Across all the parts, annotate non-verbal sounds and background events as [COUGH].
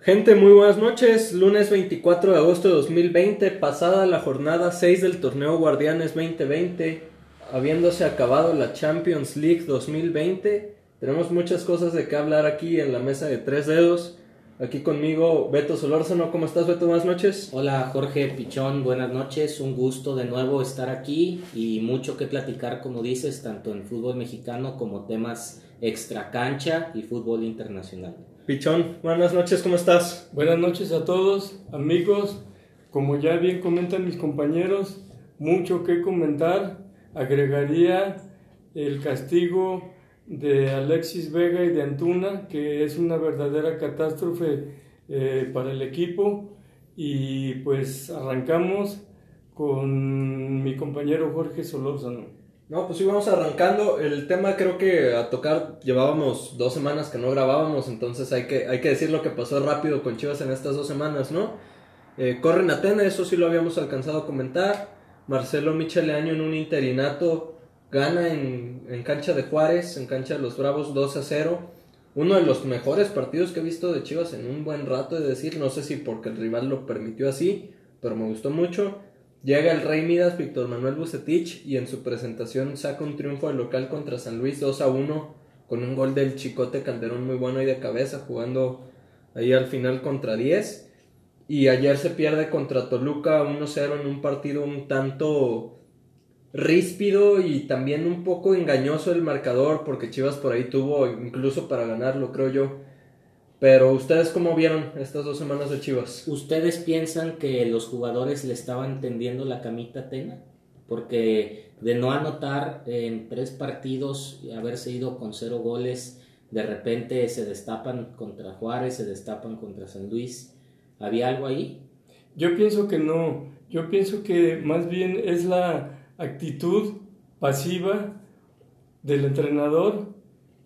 Gente, muy buenas noches. Lunes 24 de agosto de 2020, pasada la jornada 6 del torneo Guardianes 2020, habiéndose acabado la Champions League 2020. Tenemos muchas cosas de qué hablar aquí en la mesa de tres dedos. Aquí conmigo Beto Solórzano. ¿Cómo estás, Beto? Buenas noches. Hola, Jorge Pichón. Buenas noches. Un gusto de nuevo estar aquí y mucho que platicar, como dices, tanto en fútbol mexicano como temas extra cancha y fútbol internacional. Pichón, buenas noches, ¿cómo estás? Buenas noches a todos, amigos. Como ya bien comentan mis compañeros, mucho que comentar. Agregaría el castigo de Alexis Vega y de Antuna, que es una verdadera catástrofe eh, para el equipo. Y pues arrancamos con mi compañero Jorge Solórzano. No, pues sí, vamos arrancando. El tema creo que a tocar llevábamos dos semanas que no grabábamos, entonces hay que, hay que decir lo que pasó rápido con Chivas en estas dos semanas, ¿no? Eh, corren Atenas, eso sí lo habíamos alcanzado a comentar. Marcelo Micheleaño en un interinato gana en, en cancha de Juárez, en cancha de los Bravos 2 a 0. Uno de los mejores partidos que he visto de Chivas en un buen rato, es decir, no sé si porque el rival lo permitió así, pero me gustó mucho. Llega el Rey Midas, Víctor Manuel Bucetich, y en su presentación saca un triunfo de local contra San Luis 2 a 1, con un gol del Chicote Calderón muy bueno ahí de cabeza, jugando ahí al final contra 10. Y ayer se pierde contra Toluca 1-0 en un partido un tanto ríspido y también un poco engañoso el marcador, porque Chivas por ahí tuvo incluso para ganarlo, creo yo. Pero ustedes cómo vieron estas dos semanas de Chivas? ¿Ustedes piensan que los jugadores le estaban tendiendo la camita a Tena? Porque de no anotar en tres partidos y haberse ido con cero goles, de repente se destapan contra Juárez, se destapan contra San Luis. ¿Había algo ahí? Yo pienso que no. Yo pienso que más bien es la actitud pasiva del entrenador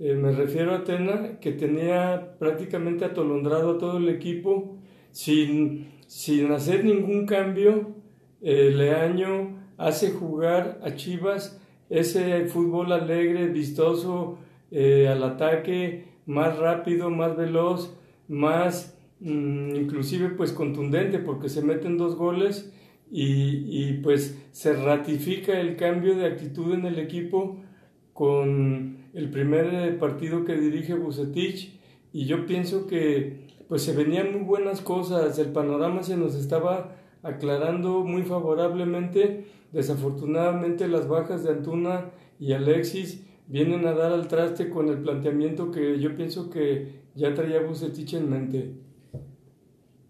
eh, me refiero a Tena, que tenía prácticamente atolondrado a todo el equipo sin, sin hacer ningún cambio. Eh, Leaño hace jugar a Chivas ese fútbol alegre, vistoso, eh, al ataque, más rápido, más veloz, más mm, inclusive pues contundente porque se meten dos goles y, y pues se ratifica el cambio de actitud en el equipo con el primer partido que dirige Bucetich y yo pienso que pues se venían muy buenas cosas, el panorama se nos estaba aclarando muy favorablemente, desafortunadamente las bajas de Antuna y Alexis vienen a dar al traste con el planteamiento que yo pienso que ya traía Bucetich en mente.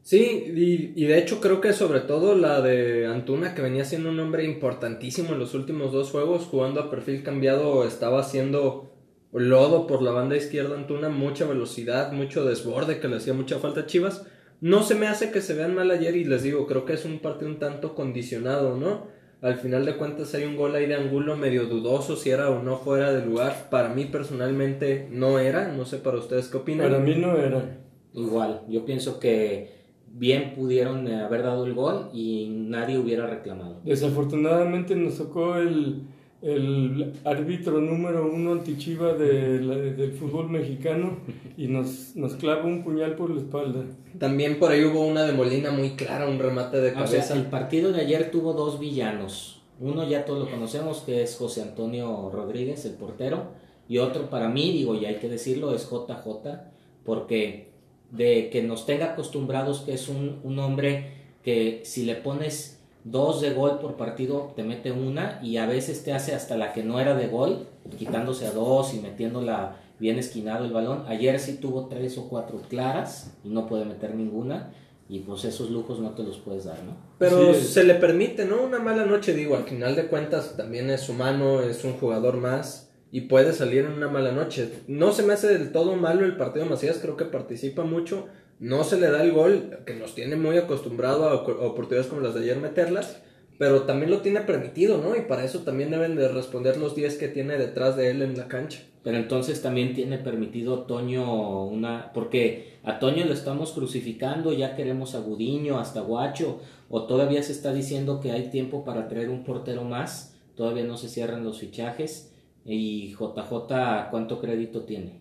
Sí, y, y, de hecho creo que sobre todo la de Antuna, que venía siendo un hombre importantísimo en los últimos dos juegos, jugando a perfil cambiado, estaba haciendo lodo por la banda izquierda Antuna, mucha velocidad, mucho desborde que le hacía mucha falta a Chivas. No se me hace que se vean mal ayer y les digo, creo que es un partido un tanto condicionado, ¿no? Al final de cuentas hay un gol ahí de Angulo medio dudoso si era o no fuera de lugar. Para mí personalmente no era, no sé para ustedes qué opinan. Para mí no era. Igual, yo pienso que bien pudieron haber dado el gol y nadie hubiera reclamado. Desafortunadamente nos tocó el, el árbitro número uno antichiva de del fútbol mexicano y nos, nos clava un puñal por la espalda. También por ahí hubo una de Molina muy clara, un remate de cabeza. O sea, el partido de ayer tuvo dos villanos. Uno ya todos lo conocemos, que es José Antonio Rodríguez, el portero. Y otro para mí, digo, y hay que decirlo, es JJ, porque de que nos tenga acostumbrados que es un, un hombre que si le pones dos de gol por partido te mete una y a veces te hace hasta la que no era de gol, quitándose a dos y metiéndola bien esquinado el balón. Ayer sí tuvo tres o cuatro claras y no puede meter ninguna. Y pues esos lujos no te los puedes dar, ¿no? Pero se le permite, ¿no? Una mala noche, digo, al final de cuentas también es humano, es un jugador más y puede salir en una mala noche. No se me hace del todo malo el partido Macías, creo que participa mucho no se le da el gol, que nos tiene muy acostumbrado a oportunidades como las de ayer meterlas, pero también lo tiene permitido, ¿no? Y para eso también deben de responder los 10 que tiene detrás de él en la cancha. Pero entonces también tiene permitido Toño una... Porque a Toño lo estamos crucificando, ya queremos a Gudiño, hasta Guacho, o todavía se está diciendo que hay tiempo para traer un portero más, todavía no se cierran los fichajes, y JJ, ¿cuánto crédito tiene?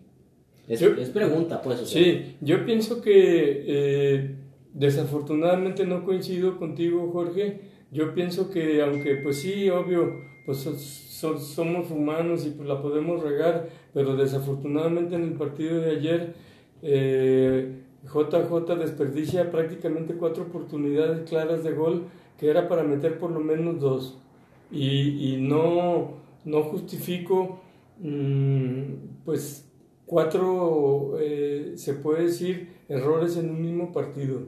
Es, es pregunta, pues. Sí, yo pienso que eh, desafortunadamente no coincido contigo, Jorge. Yo pienso que aunque, pues sí, obvio, pues somos humanos y pues la podemos regar, pero desafortunadamente en el partido de ayer eh, JJ desperdicia prácticamente cuatro oportunidades claras de gol que era para meter por lo menos dos. Y, y no, no justifico mm, pues cuatro, eh, se puede decir, errores en un mismo partido.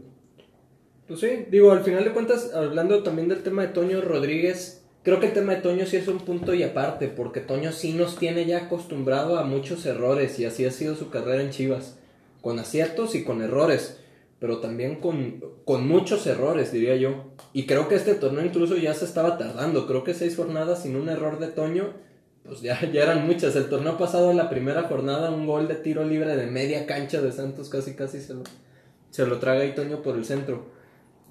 Pues sí, digo, al final de cuentas, hablando también del tema de Toño Rodríguez, creo que el tema de Toño sí es un punto y aparte, porque Toño sí nos tiene ya acostumbrado a muchos errores y así ha sido su carrera en Chivas, con aciertos y con errores, pero también con, con muchos errores, diría yo. Y creo que este torneo incluso ya se estaba tardando, creo que seis jornadas sin un error de Toño pues ya, ya eran muchas. El torneo pasado, en la primera jornada, un gol de tiro libre de media cancha de Santos, casi casi se lo, se lo traga Itoño por el centro.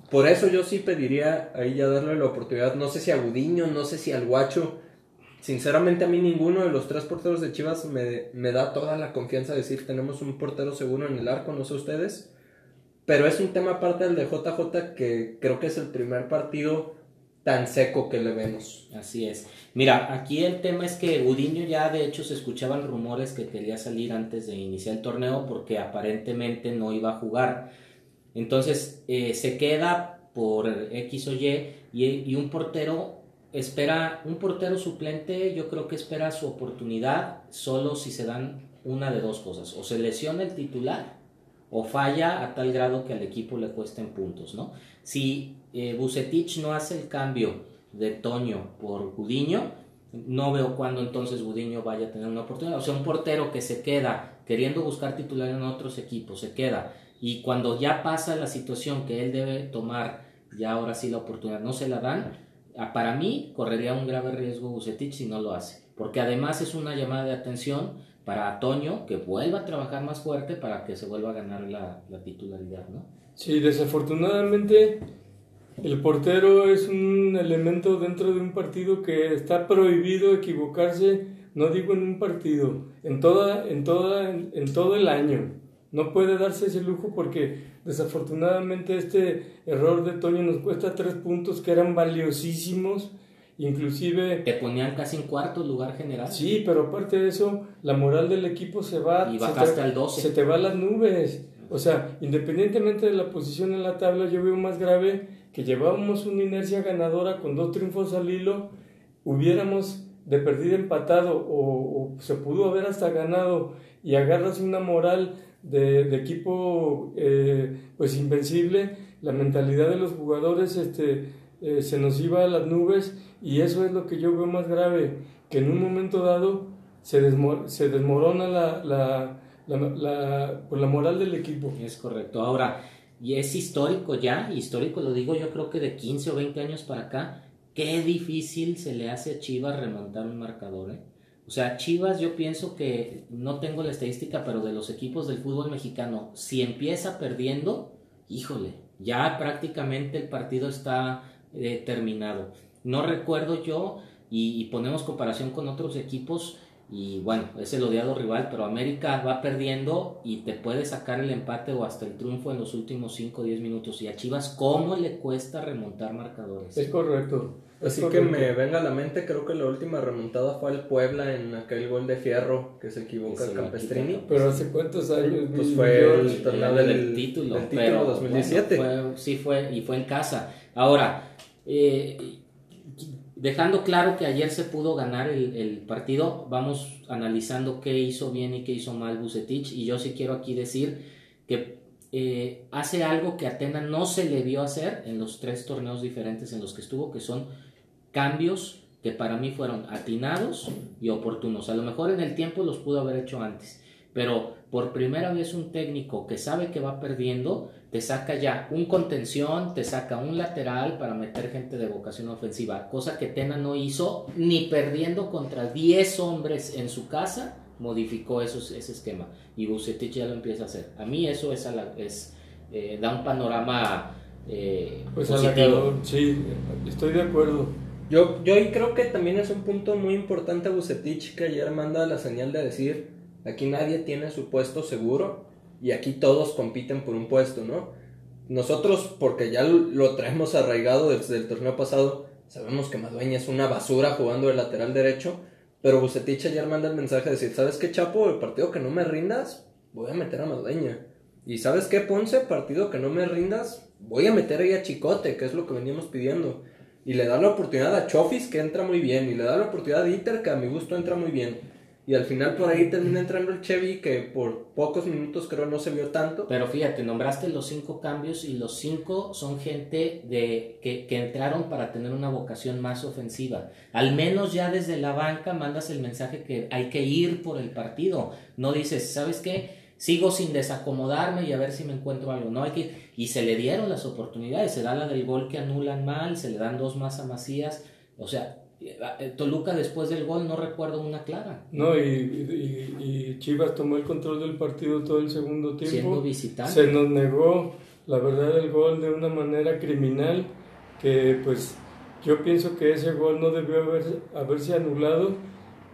Por eso yo sí pediría ahí ya darle la oportunidad, no sé si a Gudiño, no sé si al Guacho. Sinceramente a mí ninguno de los tres porteros de Chivas me, me da toda la confianza de decir tenemos un portero seguro en el arco, no sé ustedes. Pero es un tema aparte del de JJ que creo que es el primer partido tan seco que le vemos. Así es. Mira, aquí el tema es que Gudiño ya de hecho se escuchaban rumores que quería salir antes de iniciar el torneo porque aparentemente no iba a jugar. Entonces eh, se queda por X o Y, y un portero espera, un portero suplente yo creo que espera su oportunidad solo si se dan una de dos cosas, o se lesiona el titular o falla a tal grado que al equipo le cuesten puntos, ¿no? Si eh, no hace el cambio de Toño por Gudiño, no veo cuándo entonces Gudiño vaya a tener una oportunidad. O sea, un portero que se queda queriendo buscar titular en otros equipos, se queda. Y cuando ya pasa la situación que él debe tomar, ya ahora sí la oportunidad no se la dan, para mí correría un grave riesgo Bucetich si no lo hace. Porque además es una llamada de atención para Toño que vuelva a trabajar más fuerte para que se vuelva a ganar la, la titularidad, ¿no? Sí, desafortunadamente el portero es un elemento dentro de un partido que está prohibido equivocarse, no digo en un partido, en toda, en toda, en, todo el año. No puede darse ese lujo porque desafortunadamente este error de Toño nos cuesta tres puntos que eran valiosísimos, inclusive... Te ponían casi en cuarto lugar general. Sí, pero aparte de eso, la moral del equipo se va... Y bajaste al 12. Se te va a las nubes. O sea, independientemente de la posición en la tabla, yo veo más grave que llevábamos una inercia ganadora con dos triunfos al hilo, hubiéramos de perdido empatado o, se pudo haber hasta ganado y agarras una moral de, equipo eh, pues invencible, la mentalidad de los jugadores este, eh, se nos iba a las nubes y eso es lo que yo veo más grave, que en un momento dado se, se desmorona la la, la, pues la moral del equipo. Es correcto. Ahora, y es histórico ya, histórico lo digo yo creo que de 15 o 20 años para acá, qué difícil se le hace a Chivas remontar un marcador. ¿eh? O sea, Chivas yo pienso que, no tengo la estadística, pero de los equipos del fútbol mexicano, si empieza perdiendo, híjole, ya prácticamente el partido está eh, terminado. No recuerdo yo, y ponemos comparación con otros equipos, y bueno, es el odiado rival, pero América va perdiendo y te puede sacar el empate o hasta el triunfo en los últimos 5 o 10 minutos. Y a Chivas, ¿cómo le cuesta remontar marcadores? Es correcto. Así que me venga a la mente, creo que la última remontada fue al Puebla en aquel gol de Fierro que se equivoca el Campestrini. Pero hace cuántos años? Pues fue el torneo del, título, del título 2017. sí fue, y fue en casa. Ahora, eh, dejando claro que ayer se pudo ganar el, partido, vamos analizando qué hizo bien y qué hizo mal Bucetich. Y yo sí quiero aquí decir que eh, hace algo que Atena no se le vio hacer en los tres torneos diferentes en los que estuvo, que son cambios que para mí fueron atinados y oportunos. A lo mejor en el tiempo los pudo haber hecho antes, pero por primera vez un técnico que sabe que va perdiendo te saca ya un contención, te saca un lateral para meter gente de vocación ofensiva, cosa que Tena no hizo ni perdiendo contra 10 hombres en su casa, modificó esos, ese esquema y Bucetich ya lo empieza a hacer. A mí eso es, es eh, da un panorama eh, pues positivo. sí, estoy de acuerdo. Yo, yo creo que también es un punto muy importante Bucetich que ayer manda la señal de decir Aquí nadie tiene su puesto seguro y aquí todos compiten por un puesto, ¿no? Nosotros, porque ya lo traemos arraigado desde el torneo pasado, sabemos que Madueña es una basura jugando de lateral derecho, pero Bucetich ayer manda el mensaje de decir, ¿sabes qué, Chapo? El partido que no me rindas, voy a meter a Madueña. Y ¿sabes qué, Ponce? Partido que no me rindas, voy a meter ahí a Chicote, que es lo que veníamos pidiendo. Y le da la oportunidad a Chofis, que entra muy bien. Y le da la oportunidad a Iter, que a mi gusto entra muy bien. Y al final por ahí termina entrando el Chevy, que por pocos minutos creo no se vio tanto. Pero fíjate, nombraste los cinco cambios y los cinco son gente de, que, que entraron para tener una vocación más ofensiva. Al menos ya desde la banca mandas el mensaje que hay que ir por el partido. No dices, ¿sabes qué? Sigo sin desacomodarme y a ver si me encuentro algo. No hay que... Y se le dieron las oportunidades. Se da la del gol que anulan mal, se le dan dos más a Macías. O sea, Toluca después del gol no recuerdo una clara. No, y, Chivas tomó el control del partido todo el segundo tiempo. Siendo visitante. Se nos negó, la verdad, el gol de una manera criminal que pues yo pienso que ese gol no debió haber, haberse anulado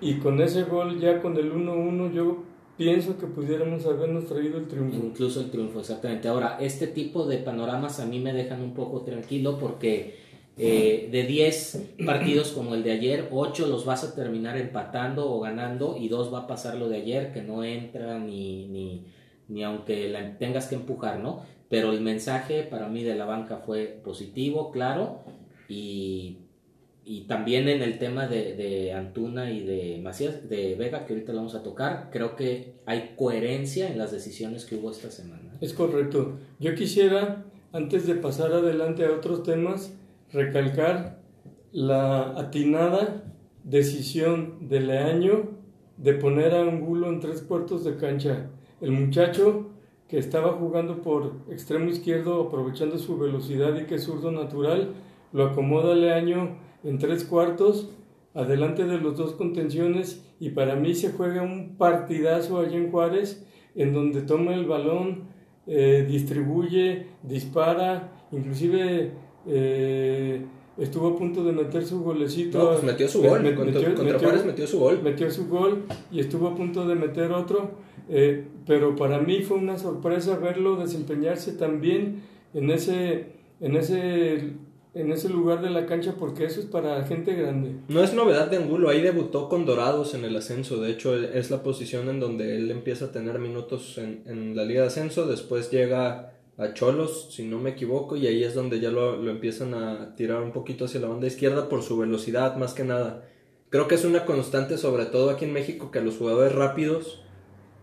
y con ese gol ya con el 1-1 yo pienso que pudiéramos habernos traído el triunfo. Incluso el triunfo, exactamente. Ahora, este tipo de panoramas a mí me dejan un poco tranquilo porque eh, de 10 partidos como el de ayer, 8 los vas a terminar empatando o ganando y 2 va a pasar lo de ayer, que no entra ni, ni, ni aunque la tengas que empujar, ¿no? Pero el mensaje para mí de la banca fue positivo, claro, y, y también en el tema de, Antuna y de Macías, de Vega, que ahorita lo vamos a tocar, creo que hay coherencia en las decisiones que hubo esta semana. Es correcto. Yo quisiera, antes de pasar adelante a otros temas, recalcar la atinada decisión de Leaño de poner a Angulo en tres cuartos de cancha. El muchacho que estaba jugando por extremo izquierdo aprovechando su velocidad y que es zurdo natural, lo acomoda Leaño en tres cuartos, adelante de los dos contenciones y para mí se juega un partidazo allá en Juárez en donde toma el balón, eh, distribuye, dispara, inclusive eh, estuvo a punto de meter su golecito. Pues metió su gol. contra, Juárez metió su gol. Metió su gol y estuvo a punto de meter otro. Eh, pero para mí fue una sorpresa verlo desempeñarse también en ese, en ese en ese lugar de la cancha porque eso es para gente grande. No es novedad de Angulo, ahí debutó con Dorados en el ascenso, de hecho es la posición en donde él empieza a tener minutos en, en la liga de ascenso, después llega a Cholos, si no me equivoco, y ahí es donde ya lo, lo, empiezan a tirar un poquito hacia la banda izquierda por su velocidad, más que nada. Creo que es una constante, sobre todo aquí en México, que a los jugadores rápidos,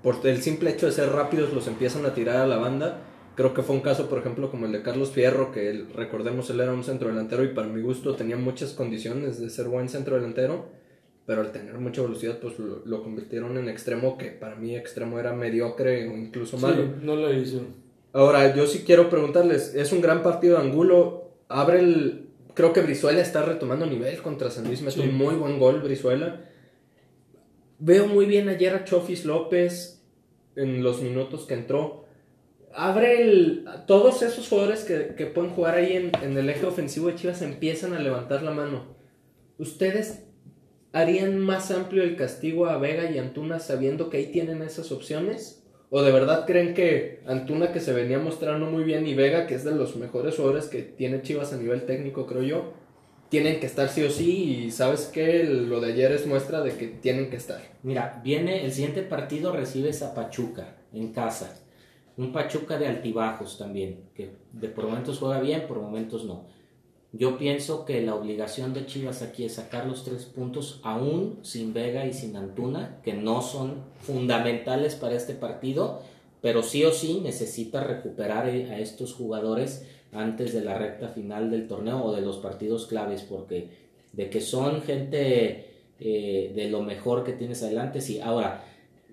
por el simple hecho de ser rápidos, los empiezan a tirar a la banda. Creo que fue un caso, por ejemplo, como el de Carlos Fierro, que él, recordemos, él era un centro delantero y para mi gusto tenía muchas condiciones de ser buen centro delantero, pero al tener mucha velocidad, pues lo, lo convirtieron en extremo, que para mí extremo era mediocre o incluso malo. Sí, no lo hizo. Ahora, yo sí quiero preguntarles, es un gran partido de Angulo, abre el... Creo que Brizuela está retomando nivel contra San Luis, un muy buen gol Brizuela. Veo muy bien ayer a Chofis López en los minutos que entró. Abre el... Todos esos jugadores que, que pueden jugar ahí en, en el eje ofensivo de Chivas empiezan a levantar la mano. ¿Ustedes harían más amplio el castigo a Vega y Antuna sabiendo que ahí tienen esas opciones? ¿O de verdad creen que Antuna, que se venía mostrando muy bien, y Vega, que es de los mejores jugadores que tiene Chivas a nivel técnico, creo yo, tienen que estar sí o sí? Y sabes que lo de ayer es muestra de que tienen que estar. Mira, viene el siguiente partido, recibes a Pachuca en casa. Un Pachuca de altibajos también, que de por momentos juega bien, por momentos no. Yo pienso que la obligación de Chivas aquí es sacar los tres puntos aún sin Vega y sin Antuna, que no son fundamentales para este partido, pero sí o sí necesita recuperar a estos jugadores antes de la recta final del torneo o de los partidos claves, porque de que son gente eh, de lo mejor que tienes adelante, sí. Ahora,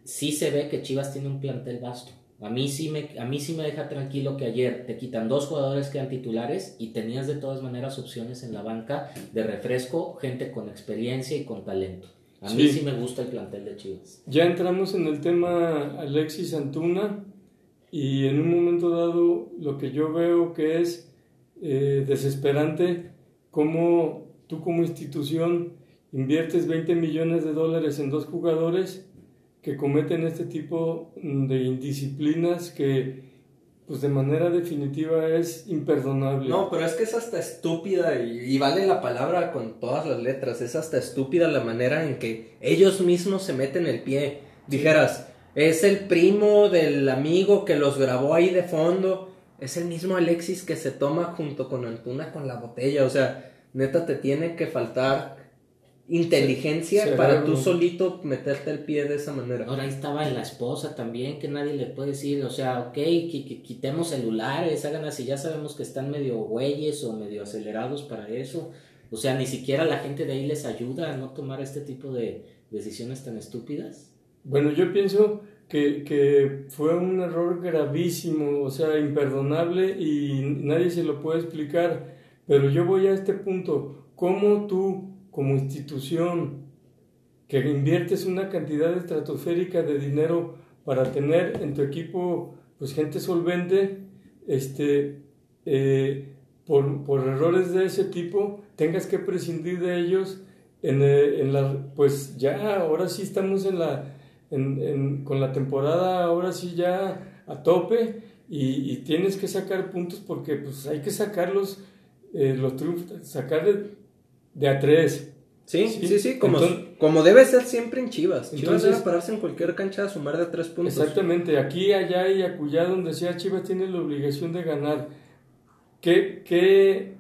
sí se ve que Chivas tiene un plantel vasto a mí, sí me, a mí sí me deja tranquilo que ayer te quitan dos jugadores que eran titulares y tenías de todas maneras opciones en la banca de refresco, gente con experiencia y con talento. A mí sí me gusta el plantel de Chivas. Ya entramos en el tema Alexis Antuna y en un momento dado lo que yo veo que es eh, desesperante cómo tú como institución inviertes 20 millones de dólares en dos jugadores que cometen este tipo de indisciplinas que pues de manera definitiva es imperdonable. No, pero es que es hasta estúpida y, vale la palabra con todas las letras, es hasta estúpida la manera en que ellos mismos se meten el pie. Dijeras, es el primo del amigo que los grabó ahí de fondo, es el mismo Alexis que se toma junto con Antuna con la botella, o sea, neta te tiene que faltar inteligencia para tú solito meterte el pie de esa manera. Ahora ahí estaba la esposa también, que nadie le puede decir, o sea, ok, que, quitemos celulares, hagan así, ya sabemos que están medio güeyes o medio acelerados para eso. O sea, ni siquiera la gente de ahí les ayuda a no tomar este tipo de decisiones tan estúpidas. Bueno, yo pienso que, que fue un error gravísimo, o sea, imperdonable y nadie se lo puede explicar. Pero yo voy a este punto, ¿cómo tú como institución que inviertes una cantidad estratosférica de dinero para tener en tu equipo pues gente solvente, este, eh, por, por, errores de ese tipo, tengas que prescindir de ellos en, eh, en la, pues ya, ahora sí estamos en la, en, con la temporada, ahora sí ya a tope y, y, tienes que sacar puntos porque pues hay que sacarlos, eh, los triunfos, sacar de, a tres. Sí, sí, sí, como, como debe ser siempre en Chivas. Chivas entonces, debe pararse en cualquier cancha a sumar de tres puntos. Exactamente, aquí, allá y acullá, donde sea, Chivas tiene la obligación de ganar. ¿Qué, qué,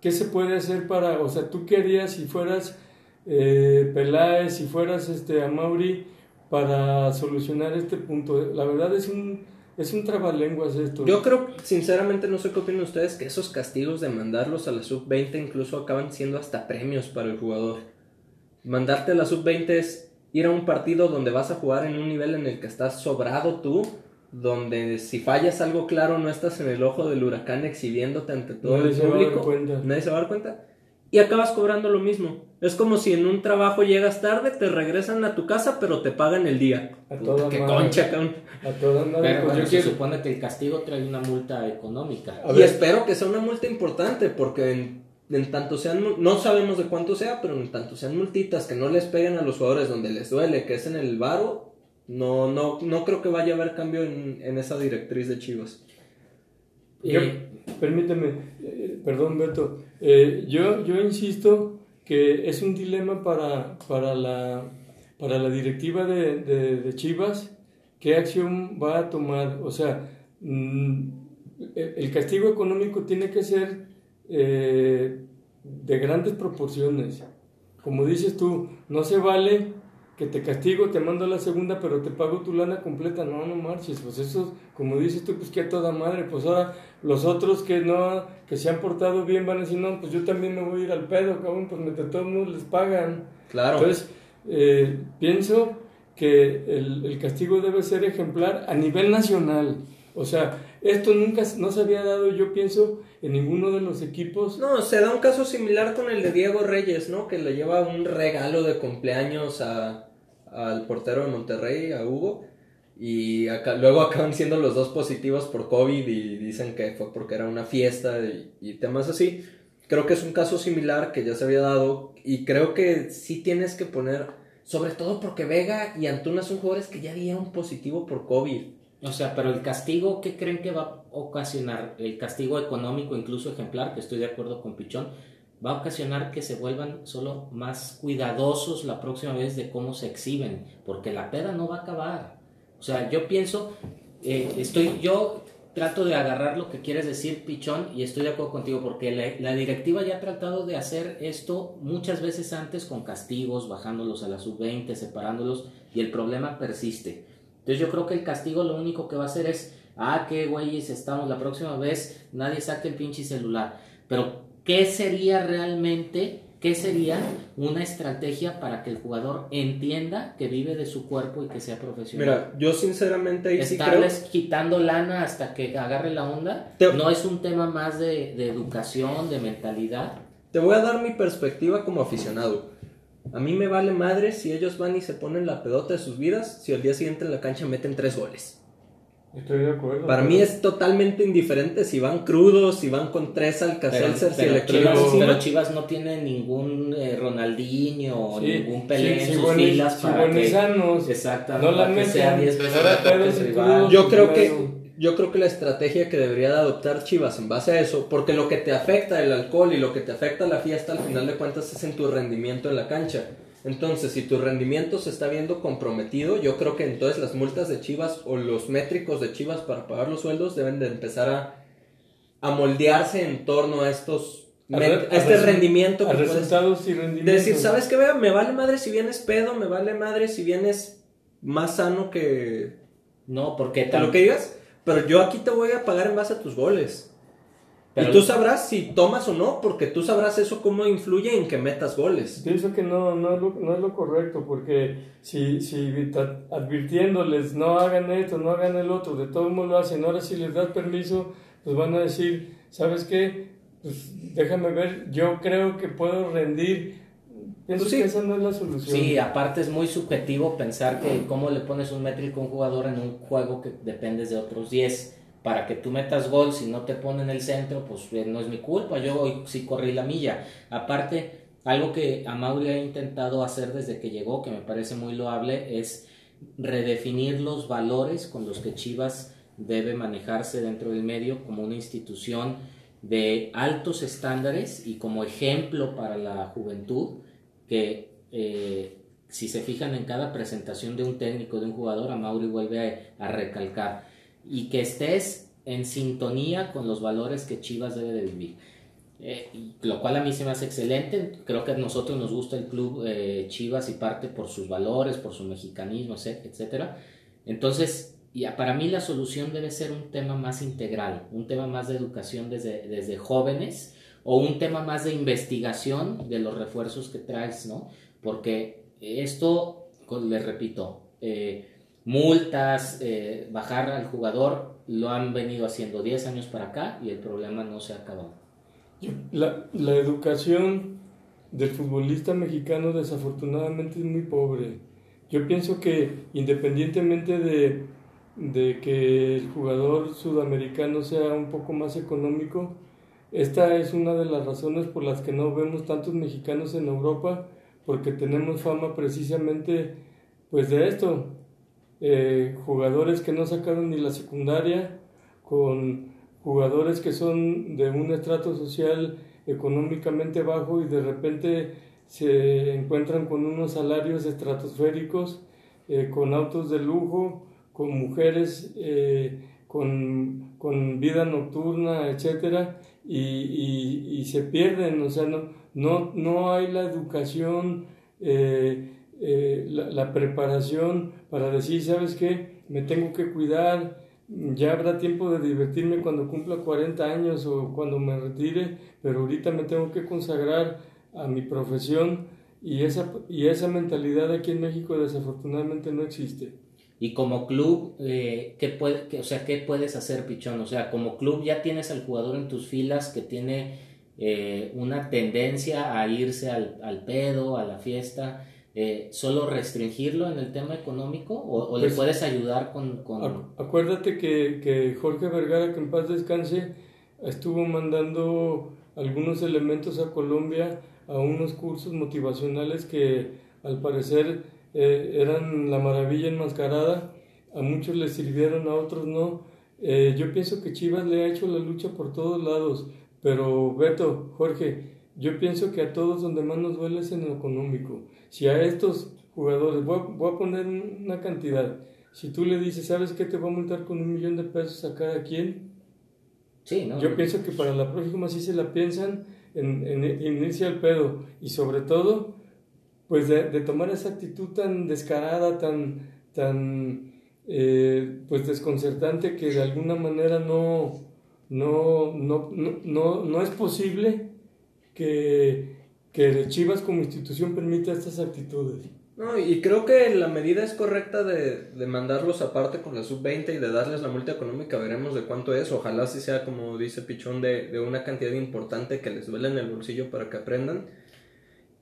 qué se puede hacer para, o sea, tú querías si fueras eh, Peláez, si fueras este, a Mauri, para solucionar este punto? La verdad es un es un trabalenguas esto. Yo creo, sinceramente, no sé qué opinan ustedes, que esos castigos de mandarlos a la sub-20 incluso acaban siendo hasta premios para el jugador. Mandarte a la sub-20 es ir a un partido donde vas a jugar en un nivel en el que estás sobrado tú, donde si fallas algo claro no estás en el ojo del huracán exhibiéndote ante todo el público. Nadie se va a dar cuenta y acabas cobrando lo mismo. Es como si en un trabajo llegas tarde, te regresan a tu casa, pero te pagan el día. A toda Qué concha, A toda Pero pues se supone que el castigo trae una multa económica. y espero que sea una multa importante, porque en, tanto sean, no sabemos de cuánto sea, pero en tanto sean multitas que no les peguen a los jugadores donde les duele, que es en el varo, no, no, no creo que vaya a haber cambio en, en esa directriz de Chivas. Eh, permíteme, eh, perdón Beto, eh, yo, yo insisto que es un dilema para, para, la, para la directiva de, de, Chivas, qué acción va a tomar. O sea, mm, el castigo económico tiene que ser de grandes proporciones. Como dices tú, no se vale que te castigo, te mando la segunda, pero te pago tu lana completa. No, no marches. Pues eso, como dices tú, pues que a toda madre. Pues ahora los otros que no, que se han portado bien van a decir, no, pues yo también me voy a ir al pedo, cabrón, pues de todos modos les pagan. Claro. Entonces, eh, pienso que el, el castigo debe ser ejemplar a nivel nacional. O sea, esto nunca no se había dado, yo pienso, en ninguno de los equipos. No, se da un caso similar con el de Diego Reyes, ¿no? Que le lleva un regalo de cumpleaños a, al portero de Monterrey, a Hugo. Y luego acaban siendo los dos positivos por COVID y dicen que fue porque era una fiesta y, y temas así. Creo que es un caso similar que ya se había dado y creo que sí tienes que poner, sobre todo porque Vega y Antuna son jugadores que ya un positivo por COVID. O sea, pero el castigo, ¿qué creen que va a ocasionar? El castigo económico, incluso ejemplar, que estoy de acuerdo con Pichón, va a ocasionar que se vuelvan solo más cuidadosos la próxima vez de cómo se exhiben, porque la peda no va a acabar. O sea, yo pienso, eh, estoy, yo trato de agarrar lo que quieres decir, Pichón, y estoy de acuerdo contigo, porque la, la, directiva ya ha tratado de hacer esto muchas veces antes con castigos, bajándolos a la sub-20, separándolos, y el problema persiste. Entonces yo creo que el castigo lo único que va a hacer es, ah, qué güeyes estamos, la próxima vez nadie saque el pinche celular. Pero, ¿qué sería realmente, qué sería una estrategia para que el jugador entienda que vive de su cuerpo y que sea profesional? Mira, yo sinceramente ahí Estarles quitando lana hasta que agarre la onda, no es un tema más de, de educación, de mentalidad. Te voy a dar mi perspectiva como aficionado. A mí me vale madre si ellos van y se ponen la pedota de sus vidas, si al día siguiente en la cancha meten tres goles. Estoy de acuerdo. Para mí es totalmente indiferente si van crudos, si van con tres alcacelser, si Chivas, pero Chivas no tiene ningún eh, Ronaldinho o ningún Pelé en sus filas para que, exactamente, no la que sea 10 veces Yo creo que yo creo que la estrategia que debería de adoptar Chivas en base a eso, porque lo que te afecta el alcohol y lo que te afecta la fiesta al final de cuentas es en tu rendimiento en la cancha. Entonces, si tu rendimiento se está viendo comprometido, yo creo que entonces las multas de Chivas o los métricos de Chivas para pagar los sueldos deben de empezar a, a moldearse en torno a estos a, este rendimiento a resultados y rendimientos. Decir, ¿sabes qué? Me vale madre si vienes pedo, me vale madre si vienes más sano que no, porque lo que digas, pero yo aquí te voy a pagar en base a tus goles y tú sabrás si tomas o no, porque tú sabrás eso cómo influye en que metas goles. Pienso que no, no, es, lo, no es lo correcto, porque si, si advirtiéndoles no hagan esto, no hagan el otro, de todo modo lo hacen, ahora si les das permiso, pues van a decir, ¿sabes qué? Pues déjame ver, yo creo que puedo rendir. Pues que esa no es la solución. Sí, aparte es muy subjetivo pensar que cómo le pones un métrico a un jugador en un juego que dependes de otros 10 para que tú metas gol, si no te ponen el centro, pues eh, no es mi culpa, yo hoy sí corrí la milla. Aparte, algo que Amauri ha intentado hacer desde que llegó, que me parece muy loable, es redefinir los valores con los que Chivas debe manejarse dentro del medio como una institución de altos estándares y como ejemplo para la juventud que eh, si se fijan en cada presentación de un técnico, de un jugador, Amauri vuelve a recalcar y que estés en sintonía con los valores que Chivas debe de vivir. Eh, lo cual a mí se me hace excelente. Creo que a nosotros nos gusta el club eh, Chivas y parte por sus valores, por su mexicanismo, etc. Entonces, ya para mí la solución debe ser un tema más integral, un tema más de educación desde, desde jóvenes o un tema más de investigación de los refuerzos que traes, ¿no? Porque esto, les repito, eh, multas, eh, bajar al jugador, lo han venido haciendo 10 años para acá y el problema no se ha acabado. La, educación del futbolista mexicano desafortunadamente es muy pobre. Yo pienso que independientemente de, de que el jugador sudamericano sea un poco más económico, esta es una de las razones por las que no vemos tantos mexicanos en Europa, porque tenemos fama precisamente pues de esto, eh, jugadores que no sacaron ni la secundaria, con jugadores que son de un estrato social económicamente bajo y de repente se encuentran con unos salarios estratosféricos, eh, con autos de lujo, con mujeres, eh, con, con, vida nocturna, etcétera, y, y, se pierden, o sea, no, no, no hay la educación, la, la preparación para decir, ¿sabes qué? Me tengo que cuidar, ya habrá tiempo de divertirme cuando cumpla 40 años o cuando me retire, pero ahorita me tengo que consagrar a mi profesión y esa, y esa mentalidad aquí en México desafortunadamente no existe. Y como club, eh, ¿qué, puede, o sea, ¿qué puedes hacer, Pichón? O sea, como club ya tienes al jugador en tus filas que tiene eh, una tendencia a irse al, al pedo, a la fiesta eh, solo restringirlo en el tema económico o, le pues, puedes ayudar con... Acuérdate que, que, Jorge Vergara, que en paz descanse, estuvo mandando algunos elementos a Colombia a unos cursos motivacionales que al parecer eh, eran la maravilla enmascarada, a muchos les sirvieron, a otros no. Eh, yo pienso que Chivas le ha hecho la lucha por todos lados, pero Beto, Jorge, yo pienso que a todos donde más nos duele es en lo económico. Si a estos jugadores, voy a, poner una cantidad, si tú le dices, ¿sabes qué te va a multar con un millón de pesos a cada quien? Sí, ¿no? Yo pienso que para la próxima sí se la piensan en, en, irse al pedo y sobre todo, pues de, tomar esa actitud tan descarada, tan, tan eh, pues desconcertante que de alguna manera no, no, no, no, no es posible que, que Chivas como institución permita estas actitudes. No, y creo que la medida es correcta de, de mandarlos aparte con la sub-20 y de darles la multa económica, veremos de cuánto es, ojalá si sea como dice Pichón, de, de, una cantidad importante que les duele en el bolsillo para que aprendan.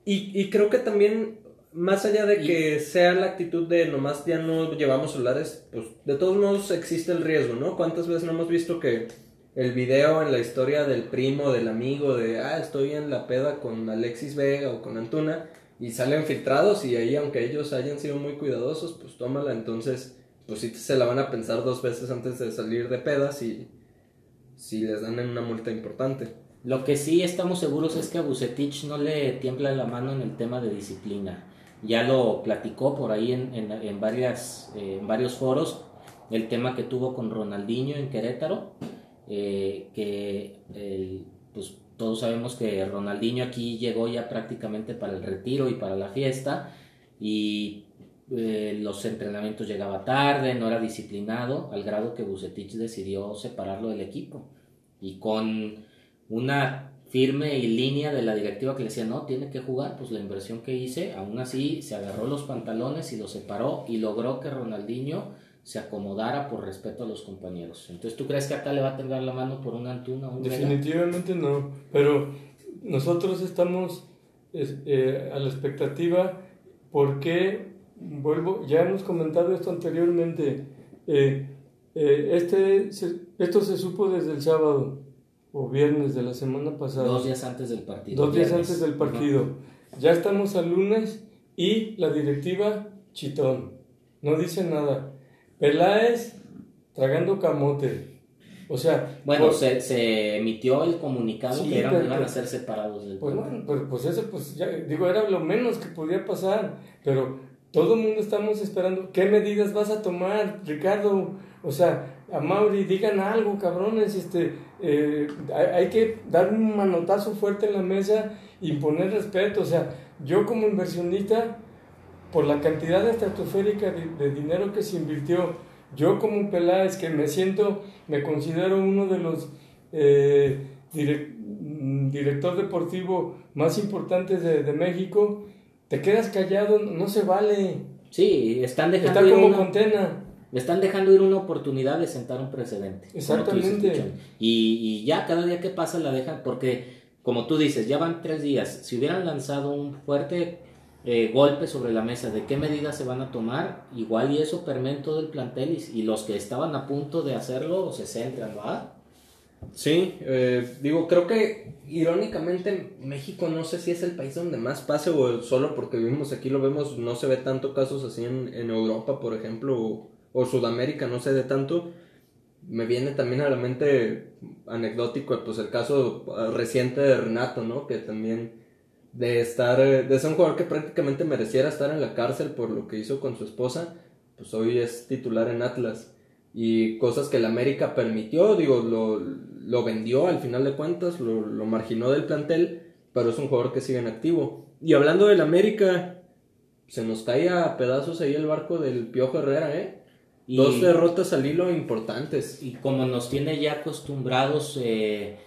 Y, y creo que también más allá de que sea la actitud de nomás ya no llevamos celulares, pues de todos modos existe el riesgo, ¿no? ¿Cuántas veces no hemos visto que el video en la historia del primo, del amigo, de, ah, estoy en la peda con Alexis Vega o con Antuna, y salen filtrados y ahí, aunque ellos hayan sido muy cuidadosos, pues tómala, entonces, pues sí se la van a pensar dos veces antes de salir de pedas y si les dan una multa importante. Lo que sí estamos seguros es que a Bucetich no le tiembla la mano en el tema de disciplina. Ya lo platicó por ahí en, en, varias, eh, en varios foros, el tema que tuvo con Ronaldinho en Querétaro, eh, que pues todos sabemos que Ronaldinho aquí llegó ya prácticamente para el retiro y para la fiesta y eh, los entrenamientos llegaba tarde, no era disciplinado, al grado que Bucetich decidió separarlo del equipo y con una firme y línea de la directiva que le decía, no, tiene que jugar, pues la inversión que hice, aún así se agarró los pantalones y lo separó y logró que Ronaldinho se acomodara por respeto a los compañeros. Entonces, ¿tú crees que acá le va a temblar la mano por un Antuna un Definitivamente no, pero nosotros estamos eh, a la expectativa porque, vuelvo, ya hemos comentado esto anteriormente, eh, eh, este, esto se supo desde el sábado o viernes de la semana pasada. Dos días antes del partido. Dos días antes del partido. Ya estamos al lunes y la directiva chitón. No dice nada. Peláez tragando camote. O sea, bueno, se, se, emitió el comunicado que eran, iban a ser separados del Pues bueno, pero pues eso, pues ya, digo, era lo menos que podía pasar. Pero todo el mundo estamos esperando. ¿Qué medidas vas a tomar, Ricardo? O sea, a Mauri, digan algo, cabrones, este, eh, hay, que dar un manotazo fuerte en la mesa y poner respeto. O sea, yo como inversionista, por la cantidad estratosférica de, dinero que se invirtió, yo como Peláez, que me siento, me considero uno de los eh, director deportivo más importantes de, de, México, te quedas callado, no se vale. Sí, están dejando... Está como contena le están dejando ir una oportunidad de sentar un precedente. Exactamente. y, y, ya cada día que pasa la dejan, porque como tú dices, ya van tres días. Si hubieran lanzado un fuerte eh, golpe sobre la mesa de qué medidas se van a tomar, igual y eso permite todo el plantel y, los que estaban a punto de hacerlo se centran, ¿va? Sí, eh, digo, creo que irónicamente México no sé si es el país donde más pase o solo porque vivimos aquí lo vemos, no se ve tanto casos así en, en Europa, por ejemplo, o Sudamérica, no sé de tanto, me viene también a la mente anecdótico, pues el caso ah, reciente de Renato, ¿no? Que también de estar, de ser un jugador que prácticamente mereciera estar en la cárcel por lo que hizo con su esposa, pues hoy es titular en Atlas. Y cosas que el América permitió, digo, lo, lo vendió al final de cuentas, lo, lo marginó del plantel, pero es un jugador que sigue en activo. Y hablando del América, se nos cae a pedazos ahí el barco del Piojo Herrera, ¿eh? Dos derrotas al hilo importantes. Y como nos tiene ya acostumbrados eh,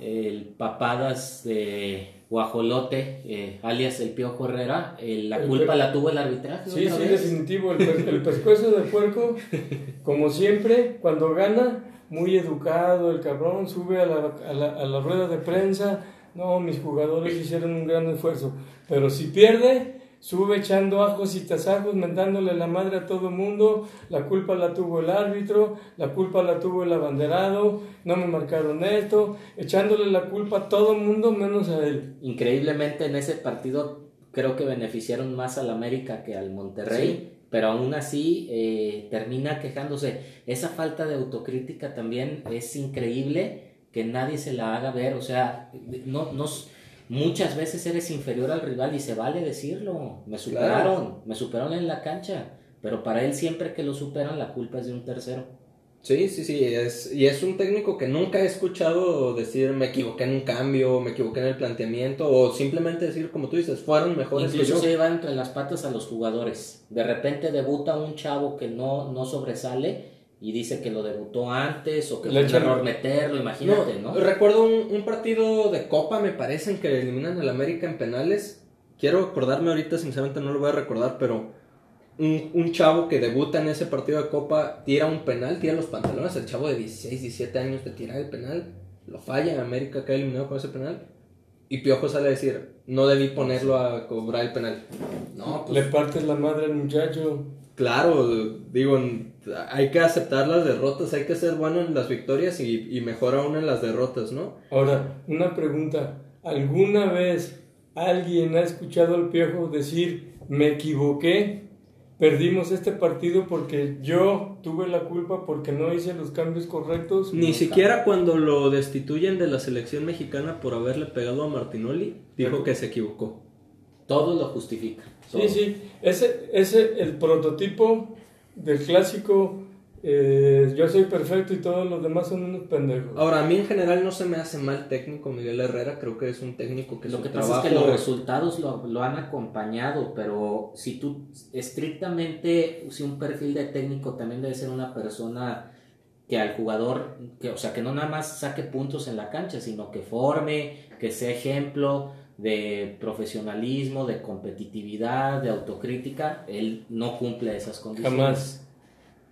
el papadas de guajolote, eh, alias el Piojo Herrera, eh, la culpa la tuvo el arbitraje. Sí, sí, definitivo. El, el pescuezo del puerco, [LAUGHS] como siempre, cuando gana, muy educado, el cabrón sube a la, a la, a la rueda de prensa. No, mis jugadores hicieron un gran esfuerzo. Pero si pierde, sube echando ajos y tasajos, mentándole la madre a todo mundo, la culpa la tuvo el árbitro, la culpa la tuvo el abanderado, no me marcaron esto, echándole la culpa a todo mundo menos a él. Increíblemente en ese partido creo que beneficiaron más al América que al Monterrey. Pero aún así eh, termina quejándose. Esa falta de autocrítica también es increíble que nadie se la haga ver. O sea, no, no, Muchas veces eres inferior al rival y se vale decirlo. Me superaron, me superaron en la cancha. Pero para él siempre que lo superan la culpa es de un tercero. Sí, sí, sí, es, y es un técnico que nunca he escuchado decir me equivoqué en un cambio, me equivoqué en el planteamiento, o simplemente decir, como tú dices, fueron mejores Incluso se lleva entre las patas a los jugadores. De repente debuta un chavo que no, no sobresale y dice que lo debutó antes o que fue un error meterlo, imagínate, ¿no? Recuerdo un, partido de Copa, me parece, en que eliminan al América en penales. Quiero acordarme ahorita, sinceramente no lo voy a recordar, pero un, chavo que debuta en ese partido de Copa tira un penal, tira los pantalones, el chavo de 16, 17 años te tira el penal, lo falla, en América cae eliminado con ese penal. y Piojo sale a decir, no debí ponerlo a cobrar el penal. No, pues Le partes la madre al muchacho. Claro, digo, hay que aceptar las derrotas, hay que ser bueno en las victorias y, y mejor aún en las derrotas, ¿no? Ahora, una pregunta. ¿Alguna vez alguien ha escuchado al Piojo decir, me equivoqué? Perdimos este partido porque yo tuve la culpa porque no hice los cambios correctos. Ni siquiera cuando lo destituyen de la selección mexicana por haberle pegado a Martinoli, dijo que se equivocó. Todo lo justifica. todo. Sí, sí. Ese, ese el prototipo del clásico eh, yo soy perfecto y todos los demás son unos pendejos. Ahora, a mí en general no se me hace mal técnico Miguel Herrera, creo que es un técnico que Lo su que trabajo... pasa es que los resultados lo, lo han acompañado, pero si tú estrictamente, si un perfil de técnico también debe ser una persona que al jugador, que, o sea, que no nada más saque puntos en la cancha, sino que forme, que sea ejemplo de profesionalismo, de competitividad, de autocrítica, él no cumple esas condiciones. Jamás.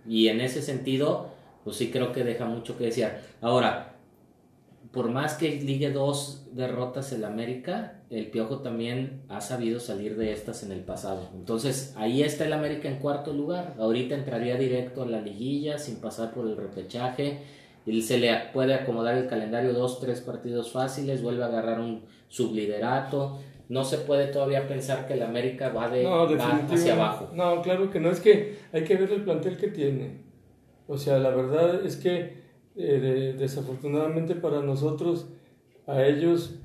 Y en ese sentido, pues sí creo que deja mucho que desear. Ahora, por más que ligue dos derrotas el América, el Piojo también ha sabido salir de estas en el pasado. Entonces, ahí está el América en cuarto lugar. Ahorita entraría directo a la liguilla sin pasar por el repechaje. Y se le puede acomodar el calendario dos, tres partidos fáciles, vuelve a agarrar un subliderato. No se puede todavía pensar que el América va, de, No, va hacia abajo. No, claro que no. Es que hay que ver el plantel que tiene. O sea, la verdad es que eh, de- desafortunadamente para nosotros, a ellos,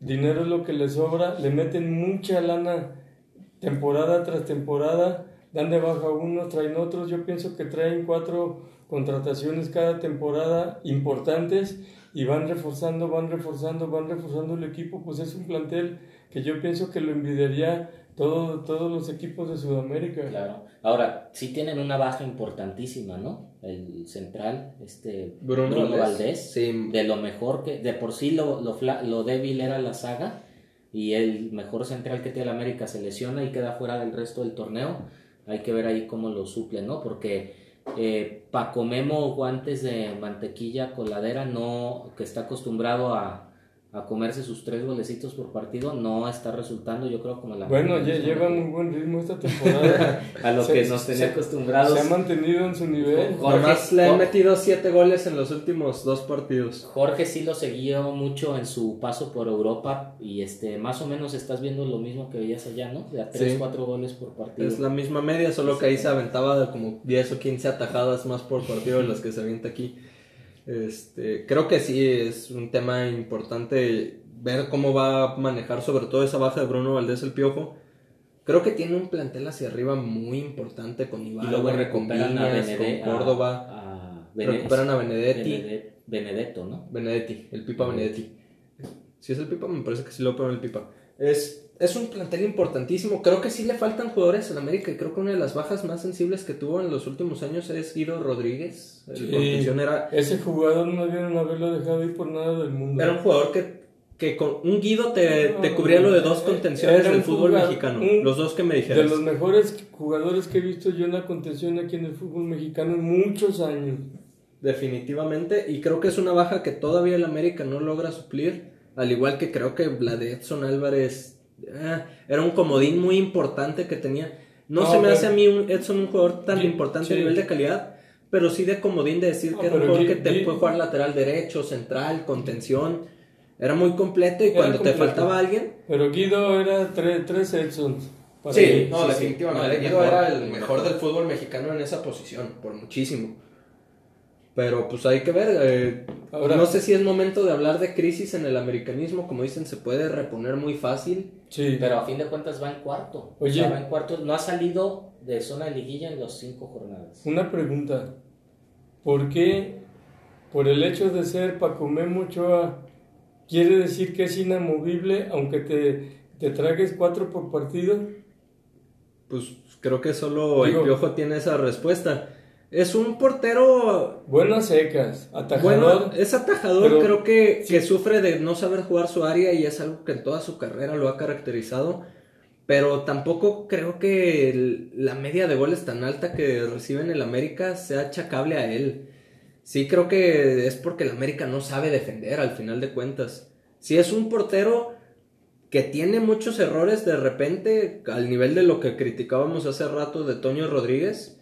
dinero es lo que les sobra. Le meten mucha lana temporada tras temporada. Dan de baja unos, traen otros. Yo pienso que traen cuatro contrataciones cada temporada importantes y van reforzando, van reforzando, van reforzando el equipo. Pues es un plantel que yo pienso que lo envidiaría todo, todos los equipos de Sudamérica. Claro. Ahora, sí tienen una baja importantísima, ¿no? El central, este Bruno Bruno, Valdés. Valdés, Sí. de lo mejor que, de por sí lo, lo, lo débil era la saga, y el mejor central que tiene el América se lesiona y queda fuera del resto del torneo. Hay que ver ahí cómo lo suple, ¿no? Porque eh, Paco Memo, guantes de mantequilla coladera, no, que está acostumbrado a, a comerse sus tres golecitos por partido, no está resultando, yo creo, como la Bueno, ya lleva muy buen ritmo esta temporada. [LAUGHS] a lo Se- que nos tenía se- acostumbrados. Se ha mantenido en su nivel. Jorge- Nomás le han metido siete goles en los últimos dos partidos. Jorge sí lo siguió mucho en su paso por Europa y este más o menos estás viendo lo mismo que veías allá, ¿no? De a 3, Sí. 4 goles por partido. Es la misma media, solo que ahí se aventaba de como 10 o 15 atajadas más por partido de las que se avienta aquí. Este, creo que sí es un tema importante ver cómo va a manejar sobre todo esa baja de Bruno Valdés el Piojo. Creo que tiene un plantel hacia arriba muy importante con y Ibarra, luego con a, con Córdoba. a, a Bene- recuperan a Benedetti. Benede- Benedetto, ¿no? Benedetti, el Pipa Benedetti. Si es el Pipa, me parece que sí lo pero el Pipa. Es, es un plantel importantísimo. Creo que sí le faltan jugadores en América y creo que una de las bajas más sensibles que tuvo en los últimos años es Guido Rodríguez. El Sí. contención era, Ese jugador no debieron haberlo dejado ir por nada del mundo. era un jugador que, que con un Guido te, te cubría lo de dos contenciones Era del fútbol jugador- mexicano. un- Los dos que me de dijeron. los mejores jugadores que he visto yo en la contención aquí en el fútbol mexicano en muchos años. Definitivamente, y creo que es una baja que todavía el América no logra suplir, al igual que creo que la de Edson Álvarez ah, era un comodín muy importante que tenía. No, No, se me pero- hace a mí un Edson un jugador tan importante sí. a nivel de calidad, pero sí de comodín de decir No, que era un jugador que te puede jugar lateral derecho, central, contención. Era muy completo y Era cuando te faltaba alguien, Pero Guido era tre- tres Edsons. Sí, mí. no, sí, sí. definitivamente. No, Guido mejor, era el mejor del fútbol mexicano en esa posición, por muchísimo. Pero pues hay que ver. eh, Ahora- no sé si es momento de hablar de crisis en el americanismo. Como dicen, se puede reponer muy fácil. Sí. Pero a fin de cuentas va en cuarto. Oye. O sea, va en cuarto. No ha salido de zona de liguilla en las cinco jornadas. Una pregunta. ¿Por qué, por el hecho de ser Paco Memo Ochoa, quiere decir que es inamovible aunque te, te tragues cuatro por partido? Pues creo que solo Digo- el Piojo tiene esa respuesta. Es un portero. Buenas secas, atajador. Bueno, es atajador, pero- creo que, sí. que sufre de no saber jugar su área y es algo que en toda su carrera lo ha caracterizado. Pero tampoco creo que el- la media de goles tan alta que recibe en el América sea achacable a él. Sí creo que es porque el América no sabe defender al final de cuentas. Si es un portero que tiene muchos errores de repente al nivel de lo que criticábamos hace rato de Toño Rodríguez.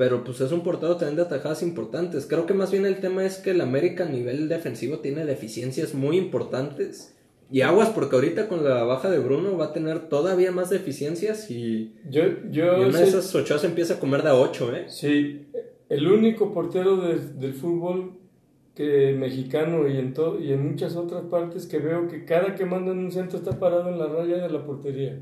Pero pues es un portero también de atajadas importantes. Creo que más bien el tema es que el América a nivel defensivo tiene deficiencias muy importantes. Y aguas, porque ahorita con la baja de Bruno va a tener todavía más deficiencias y, Yo, yo y una de esas ocho se empieza a comer de a 8, ¿eh? Sí, el único portero de- del fútbol que mexicano y en, to- y en muchas otras partes que veo que cada que manda en un centro está parado en la raya de la portería.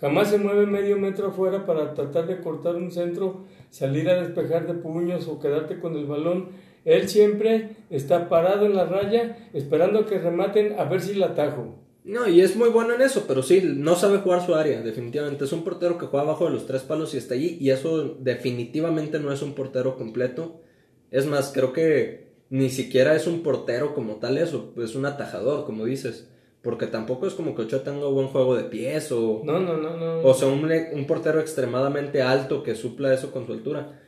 Jamás se mueve medio metro afuera para tratar de cortar un centro, salir a despejar de puños o quedarte con el balón. Él siempre está parado en la raya esperando que rematen a ver si la atajo. No, y es muy bueno en eso, pero sí, no sabe jugar su área, definitivamente. Es un portero que juega abajo de los tres palos y está allí, y eso definitivamente no es un portero completo. Es más, creo que ni siquiera es un portero como tal eso, es un atajador, como dices. Porque tampoco es como que Ochoa tenga buen juego de pies o, No, no, no, no. o sea, un, un portero extremadamente alto que supla eso con su altura.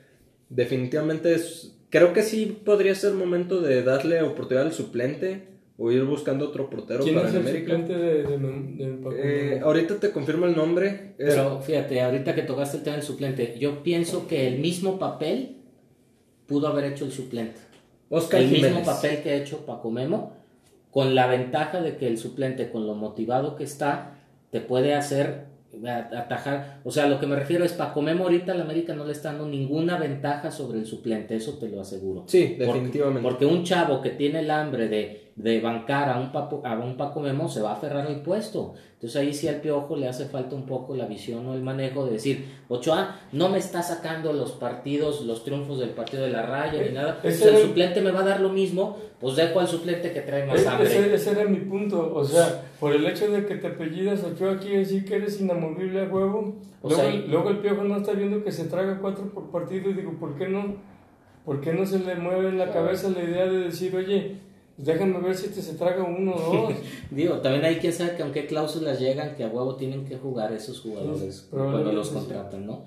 Definitivamente es, creo que sí podría ser momento de darle oportunidad al suplente o ir buscando otro portero ¿Quién para es el América. suplente de, de, de Paco Eh, ahorita te confirmo el nombre. Es- Pero fíjate, ahorita que tocaste el tema del suplente, yo pienso que el mismo papel pudo haber hecho el suplente. Oscar el Jiménez. mismo papel que ha hecho Paco Memo, con la ventaja de que el suplente, con lo motivado que está, te puede hacer a- atajar. O sea, lo que me refiero es Paco Memo ahorita al América no le está dando ninguna ventaja sobre el suplente, eso te lo aseguro. Sí, Porque- definitivamente. Porque, un chavo que tiene el hambre de, de bancar a un, papo- a un Paco Memo se va a aferrar al puesto. Entonces ahí sí al piojo le hace falta un poco la visión o el manejo de decir, Ochoa no me está sacando los partidos, los triunfos del partido de la raya ni nada. Ese Si el era- suplente me va a dar lo mismo, pues dejo al suplente que trae más E- hambre. Ese, ese era mi punto, o sea, por el hecho de que te apellidas Ochoa aquí decir que eres inamovible a huevo, O luego, sea, el- luego el piojo no está viendo que se traga cuatro por partido y digo, ¿por qué no? ¿Por qué no se le mueve en la cabeza la idea de decir, oye, pues déjame ver si te se traga uno o dos? [LAUGHS] Digo, también hay quien sabe que aunque cláusulas llegan que a huevo tienen que jugar esos jugadores cuando los contratan, ¿no?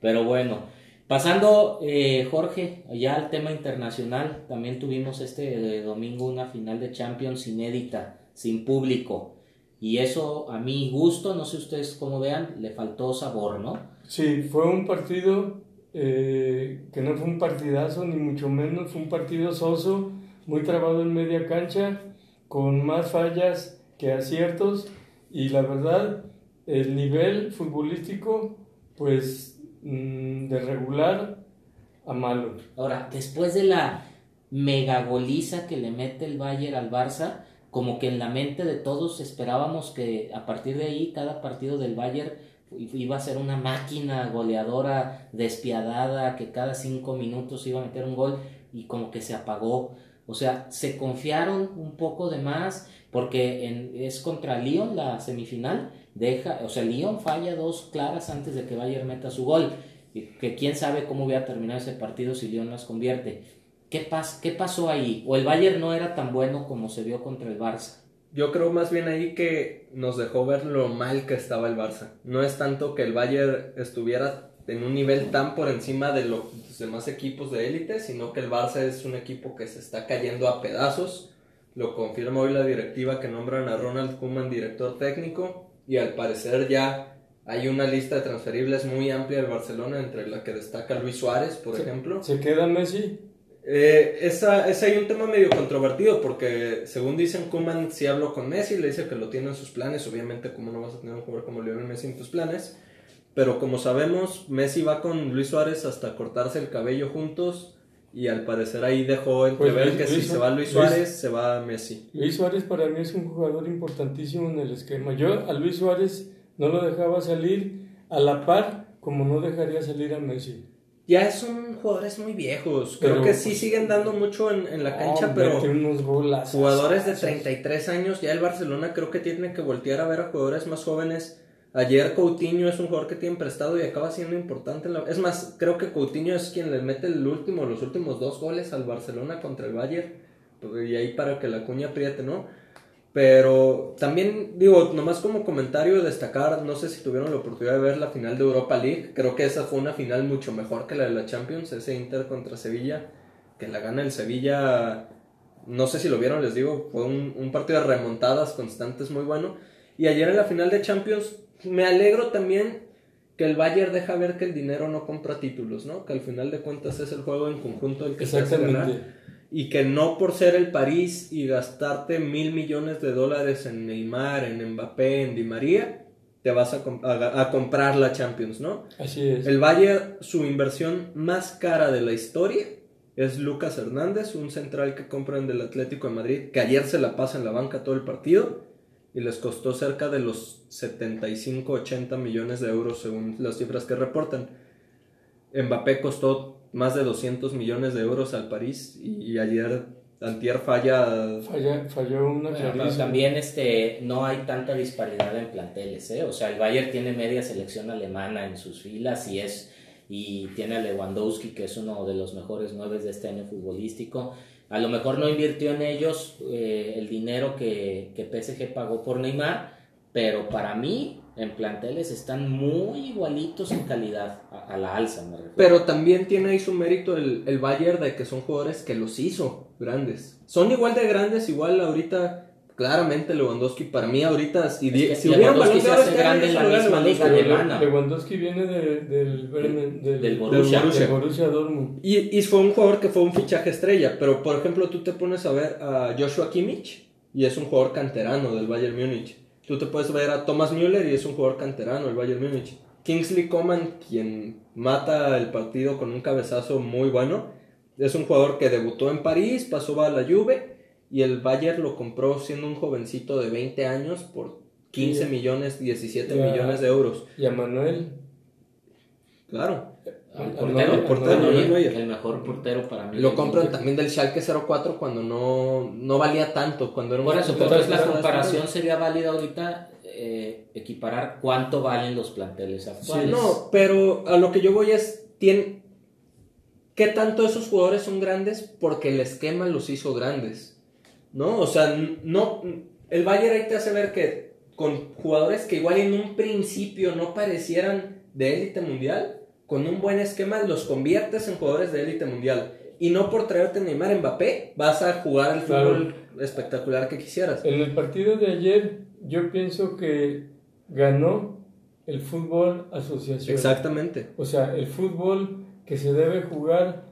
Pero bueno, pasando, eh, Jorge, ya al tema internacional, también tuvimos este eh, domingo una final de Champions inédita, sin público. Y eso, a mi gusto, no sé ustedes cómo vean, le faltó sabor, ¿no? Sí, fue un partido eh, que no fue un partidazo, ni mucho menos, fue un partido soso, muy trabado en media cancha, con más fallas que aciertos, y la verdad, el nivel futbolístico, pues, mm, de regular a malo. Ahora, después de la mega goliza que le mete el Bayern al Barça, como que en la mente de todos esperábamos que a partir de ahí cada partido del Bayern iba a ser una máquina goleadora despiadada que cada cinco minutos iba a meter un gol y como que se apagó. O sea, se confiaron un poco de más porque es contra Lyon la semifinal. Deja, o sea, Lyon falla dos claras antes de que Bayern meta su gol. Que quién sabe cómo hubiera terminado ese partido si Lyon las convierte. ¿Qué, ¿Qué pasó ahí? ¿O el Bayern no era tan bueno como se vio contra el Barça? Yo creo más bien ahí que nos dejó ver lo mal que estaba el Barça. No es tanto que el Bayern estuviera en un nivel tan por encima de los demás equipos de élite, sino que el Barça es un equipo que se está cayendo a pedazos. Lo confirma hoy la directiva que nombran a Ronald Koeman director técnico y al parecer ya hay una lista de transferibles muy amplia del Barcelona entre la que destaca Luis Suárez, por ejemplo. ¿Se queda Messi? Eh, esa, ese hay un tema medio controvertido porque según dicen Kuman sí habló con Messi, le dice que lo tiene en sus planes, obviamente como no vas a tener un jugador como Lionel Messi en tus planes, pero como sabemos Messi va con Luis Suárez hasta cortarse el cabello juntos y al parecer ahí dejó entrever Pues Luis- que si se va Luis Luis- Suárez se va Messi. Luis Suárez para mí es un jugador importantísimo en el esquema. Yo a Luis Suárez no lo dejaba salir a la par como no dejaría salir a Messi. Ya son jugadores muy viejos, creo Pero, que sí pues, siguen dando mucho en, en la cancha, Oh, pero... unos golazos. Jugadores de 33 años, ya el Barcelona creo que tiene que voltear a ver a jugadores más jóvenes. Ayer Coutinho es un jugador que tiene prestado y acaba siendo importante. en la- Es más, creo que Coutinho es quien le mete el último, los últimos dos goles al Barcelona contra el Bayern. Pues, Y ahí para que la cuña apriete, ¿no? Pero también, digo, nomás como comentario destacar, no sé si tuvieron la oportunidad de ver la final de Europa League. Creo que esa fue una final mucho mejor que la de la Champions, ese Inter contra Sevilla, que la gana el Sevilla no sé si lo vieron, les digo, fue un, un partido de remontadas constantes muy bueno. Y ayer en la final de Champions me alegro también que el Bayern deja ver que el dinero no compra títulos, ¿no? Que al final de cuentas es el juego en conjunto el que se hace ganar. Y que no por ser el París y gastarte mil millones de dólares en Neymar, en Mbappé, en Di María, te vas a, a, comprar la Champions, ¿no? Así es. El Bayern, su inversión más cara de la historia es Lucas Hernández, un central que compran del Atlético de Madrid, que ayer se la pasa en la banca todo el partido y les costó cerca de los 75-80 millones de euros según las cifras que reportan. Mbappé costó más de 200 millones de euros al París y, ayer Antier falla... falló una También este, no hay tanta disparidad en planteles, ¿eh? O sea, el Bayern tiene media selección alemana en sus filas y es y tiene a Lewandowski que es uno de los mejores nueve de este año futbolístico a lo mejor no invirtió en ellos eh, el dinero que, que PSG pagó por Neymar, pero para mí en planteles están muy igualitos en calidad a, la alza, me refiero. Pero también tiene ahí su mérito el, el Bayern de que son jugadores que los hizo grandes. Son igual de grandes, igual ahorita claramente Lewandowski para mí ahorita si, si hubiera un balón de grande en la misma liga alemana. Lewandowski viene del, del, del, Borussia, Dortmund. Y, y, fue un jugador que fue un fichaje estrella pero por ejemplo tú te pones a ver a Joshua Kimmich y es un jugador canterano del Bayern Múnich. Tú te puedes ver a Thomas Müller y es un jugador canterano del Bayern Múnich. Kingsley Coman quien mata el partido con un cabezazo muy bueno es un jugador que debutó en París pasó a la Juve y el Bayern lo compró siendo un jovencito de 20 años por 15 millones, 17 millones de euros. ¿Y a Manuel? Claro. El portero, el, mejor portero para mí. Lo compran también del Schalke 04 cuando no, no valía tanto. Cuando era Por eso, entonces la comparación sería válida ahorita eh, equiparar cuánto valen los planteles actuales. no, pero a lo que yo voy es, tiene, ¿qué tanto esos jugadores son grandes? Porque el esquema los hizo grandes. ¿No? O sea, no, el Bayern ahí te hace ver que con jugadores que igual en un principio no parecieran de élite mundial, con un buen esquema los conviertes en jugadores de élite mundial. Y no por traerte Neymar Mbappé vas a jugar al fútbol espectacular que quisieras. En el partido de ayer yo pienso que ganó el fútbol asociación. Exactamente. O sea, el fútbol que se debe jugar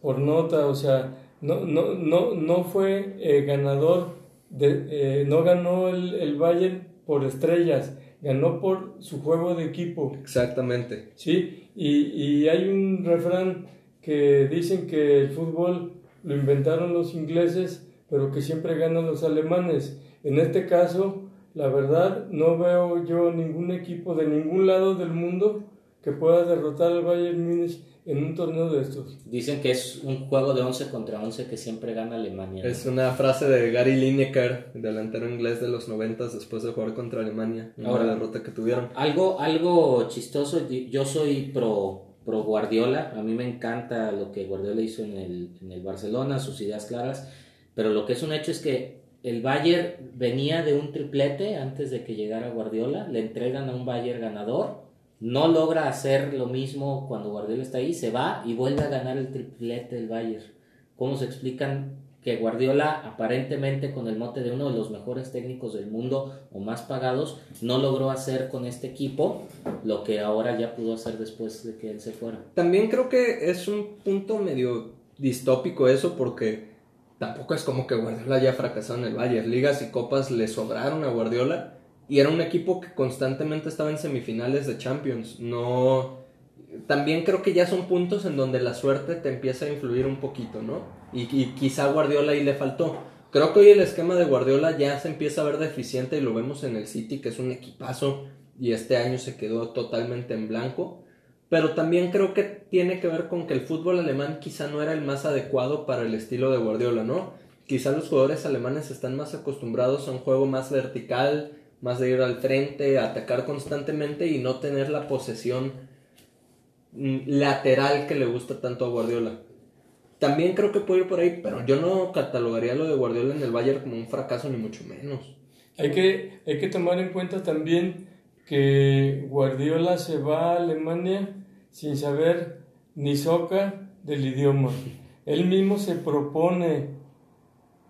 por nota, o sea, no, no, no, no fue eh, ganador, de, eh, no ganó el, el Bayern por estrellas, ganó por su juego de equipo. Exactamente. Sí, y, y hay un refrán que dicen que el fútbol lo inventaron los ingleses, pero que siempre ganan los alemanes. En este caso, la verdad, no veo yo ningún equipo de ningún lado del mundo que pueda derrotar al Bayern Múnich en un torneo de estos. Dicen que es un juego de 11 contra 11 que siempre gana Alemania. Es una frase de Gary Lineker, delantero inglés de los 90 después de jugar contra Alemania, Ahora, la derrota que tuvieron. Algo, algo chistoso, yo soy pro, pro Guardiola, a mí me encanta lo que Guardiola hizo en el, en el Barcelona, sus ideas claras, pero lo que es un hecho es que el Bayern venía de un triplete antes de que llegara Guardiola, le entregan a un Bayern ganador no logra hacer lo mismo cuando Guardiola está ahí, se va y vuelve a ganar el triplete del Bayern. ¿Cómo se explican que Guardiola, aparentemente con el mote de uno de los mejores técnicos del mundo o más pagados, no logró hacer con este equipo lo que ahora ya pudo hacer después de que él se fuera? También creo que es un punto medio distópico eso porque tampoco es como que Guardiola haya fracasado en el Bayern. Ligas y copas le sobraron a Guardiola y era un equipo que constantemente estaba en semifinales de Champions. No. También creo que ya son puntos en donde la suerte te empieza a influir un poquito, ¿no? Y, quizá Guardiola ahí le faltó. Creo que hoy el esquema de Guardiola ya se empieza a ver deficiente y lo vemos en el City, que es un equipazo y este año se quedó totalmente en blanco. Pero también creo que tiene que ver con que el fútbol alemán quizá no era el más adecuado para el estilo de Guardiola, ¿no? Quizá los jugadores alemanes están más acostumbrados a un juego más vertical, más de ir al frente, atacar constantemente y no tener la posesión mm, lateral que le gusta tanto a Guardiola. También creo que puede ir por ahí, pero yo no catalogaría lo de Guardiola en el Bayern como un fracaso ni mucho menos. Hay que, hay que tomar en cuenta también que Guardiola se va a Alemania sin saber ni soca del idioma. Él mismo se propone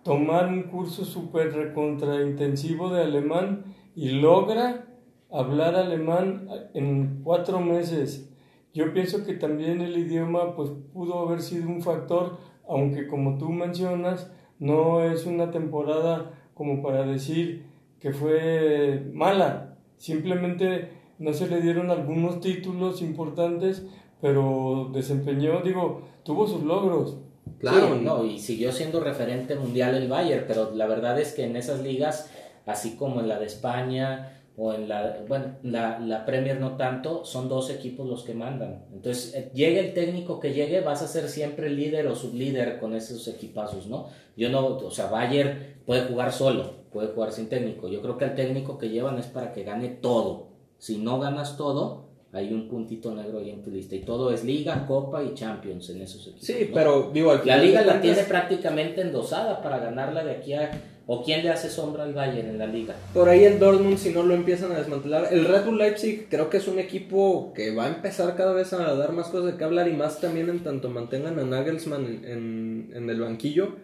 tomar un curso súper recontraintensivo de alemán y logra hablar alemán en cuatro meses. Yo pienso que también el idioma pues pudo haber sido un factor, aunque como tú mencionas, no es una temporada como para decir que fue mala. Simplemente no se le dieron algunos títulos importantes, pero desempeñó, digo, tuvo sus logros. Claro, no, y siguió siendo referente mundial el Bayern, pero la verdad es que en esas ligas, así como en la de España o en la, bueno, la, la Premier no tanto, son dos equipos los que mandan. Entonces, eh, llegue el técnico que llegue, vas a ser siempre líder o sublíder con esos equipazos, ¿no? Yo no, o sea, Bayern puede jugar solo, puede jugar sin técnico. Yo creo que el técnico que llevan es para que gane todo. Si no ganas todo, hay un puntito negro ahí en tu lista. Y todo es Liga, Copa y Champions en esos equipos. Sí, pero digo, al La Liga la tiene prácticamente endosada para ganarla de aquí a. ¿O quién le hace sombra al Bayern en la Liga? Por ahí el Dortmund, si no lo empiezan a desmantelar. El Red Bull Leipzig creo que es un equipo que va a empezar cada vez a dar más cosas de qué hablar y más también en tanto mantengan a Nagelsmann en, en, en el banquillo.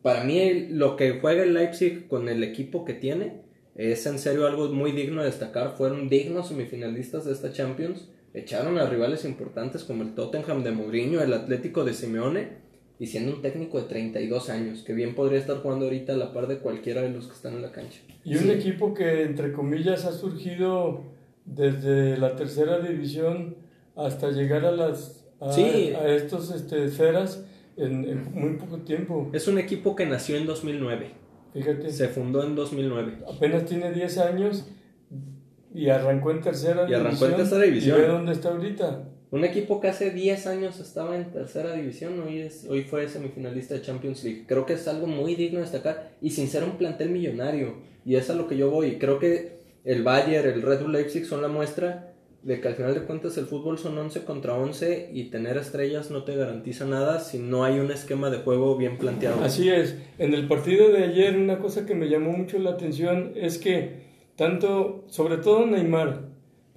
Para mí, lo que juega el Leipzig con el equipo que tiene es en serio algo muy digno de destacar. Fueron dignos semifinalistas de esta Champions. Echaron a rivales importantes como el Tottenham de Mourinho, el Atlético de Simeone, y siendo un técnico de 32 años, que bien podría estar jugando ahorita a la par de cualquiera de los que están en la cancha. Y un equipo que, entre comillas, ha surgido desde la tercera división hasta llegar a las a, Sí. a estos este, esferas en, en muy poco tiempo. Es un equipo que nació en 2009. Fíjate, Se fundó en 2009. apenas tiene 10 años y arrancó en tercera Y arrancó en división. tercera división. Y ve dónde está ahorita. Un equipo que hace 10 años estaba en tercera división, hoy, es, hoy fue semifinalista de Champions League. Creo que es algo muy digno de destacar y sin ser un plantel millonario. Y es a lo que yo voy. Creo que el Bayern, el Red Bull Leipzig son la muestra de que al final de cuentas el fútbol son 11 contra 11 y tener estrellas no te garantiza nada si no hay un esquema de juego bien planteado. Así es. En el partido de ayer una cosa que me llamó mucho la atención es que tanto, sobre todo Neymar,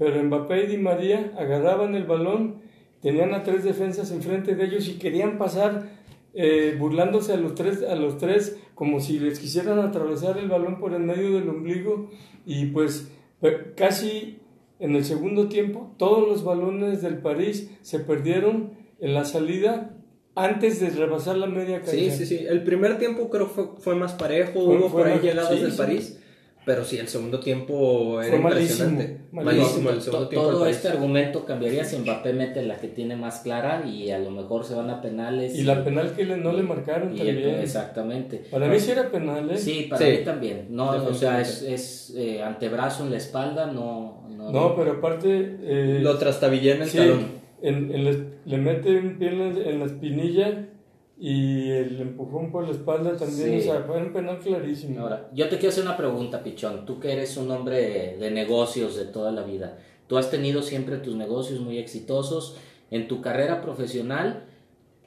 pero Mbappé y Di María agarraban el balón, tenían a tres defensas enfrente de ellos y querían pasar eh, burlándose a los tres, a los tres como si les quisieran atravesar el balón por el medio del ombligo y pues pe- casi en el segundo tiempo todos los balones del París se perdieron en la salida antes de rebasar la media cancha. Sí, sí, sí. El primer tiempo creo fue, fue más parejo, Fue- hubo fue por ahí llegadas sí, del sí. París. Pero sí, el segundo tiempo era Fue impresionante. malísimo. Malísimo el segundo tiempo. Todo este argumento cambiaría si Mbappé mete la que tiene más clara y a lo mejor se van a penales. Y la penal que le- no le marcaron también. Exactamente. Para mí sí era penal, ¿eh? Sí, para Sí. mí también. No, o sea, es, es eh, antebrazo en la espalda, no. No, No, pero aparte... eh, Lo trastabillé en el sí, talón. en- en le mete un pie en la, en la espinilla y el empujón por la espalda también. Sí. O sea, fue un penal clarísimo. Ahora, yo te quiero hacer una pregunta, Pichón. Tú que eres un hombre de negocios de toda la vida. Tú has tenido siempre tus negocios muy exitosos. En tu carrera profesional,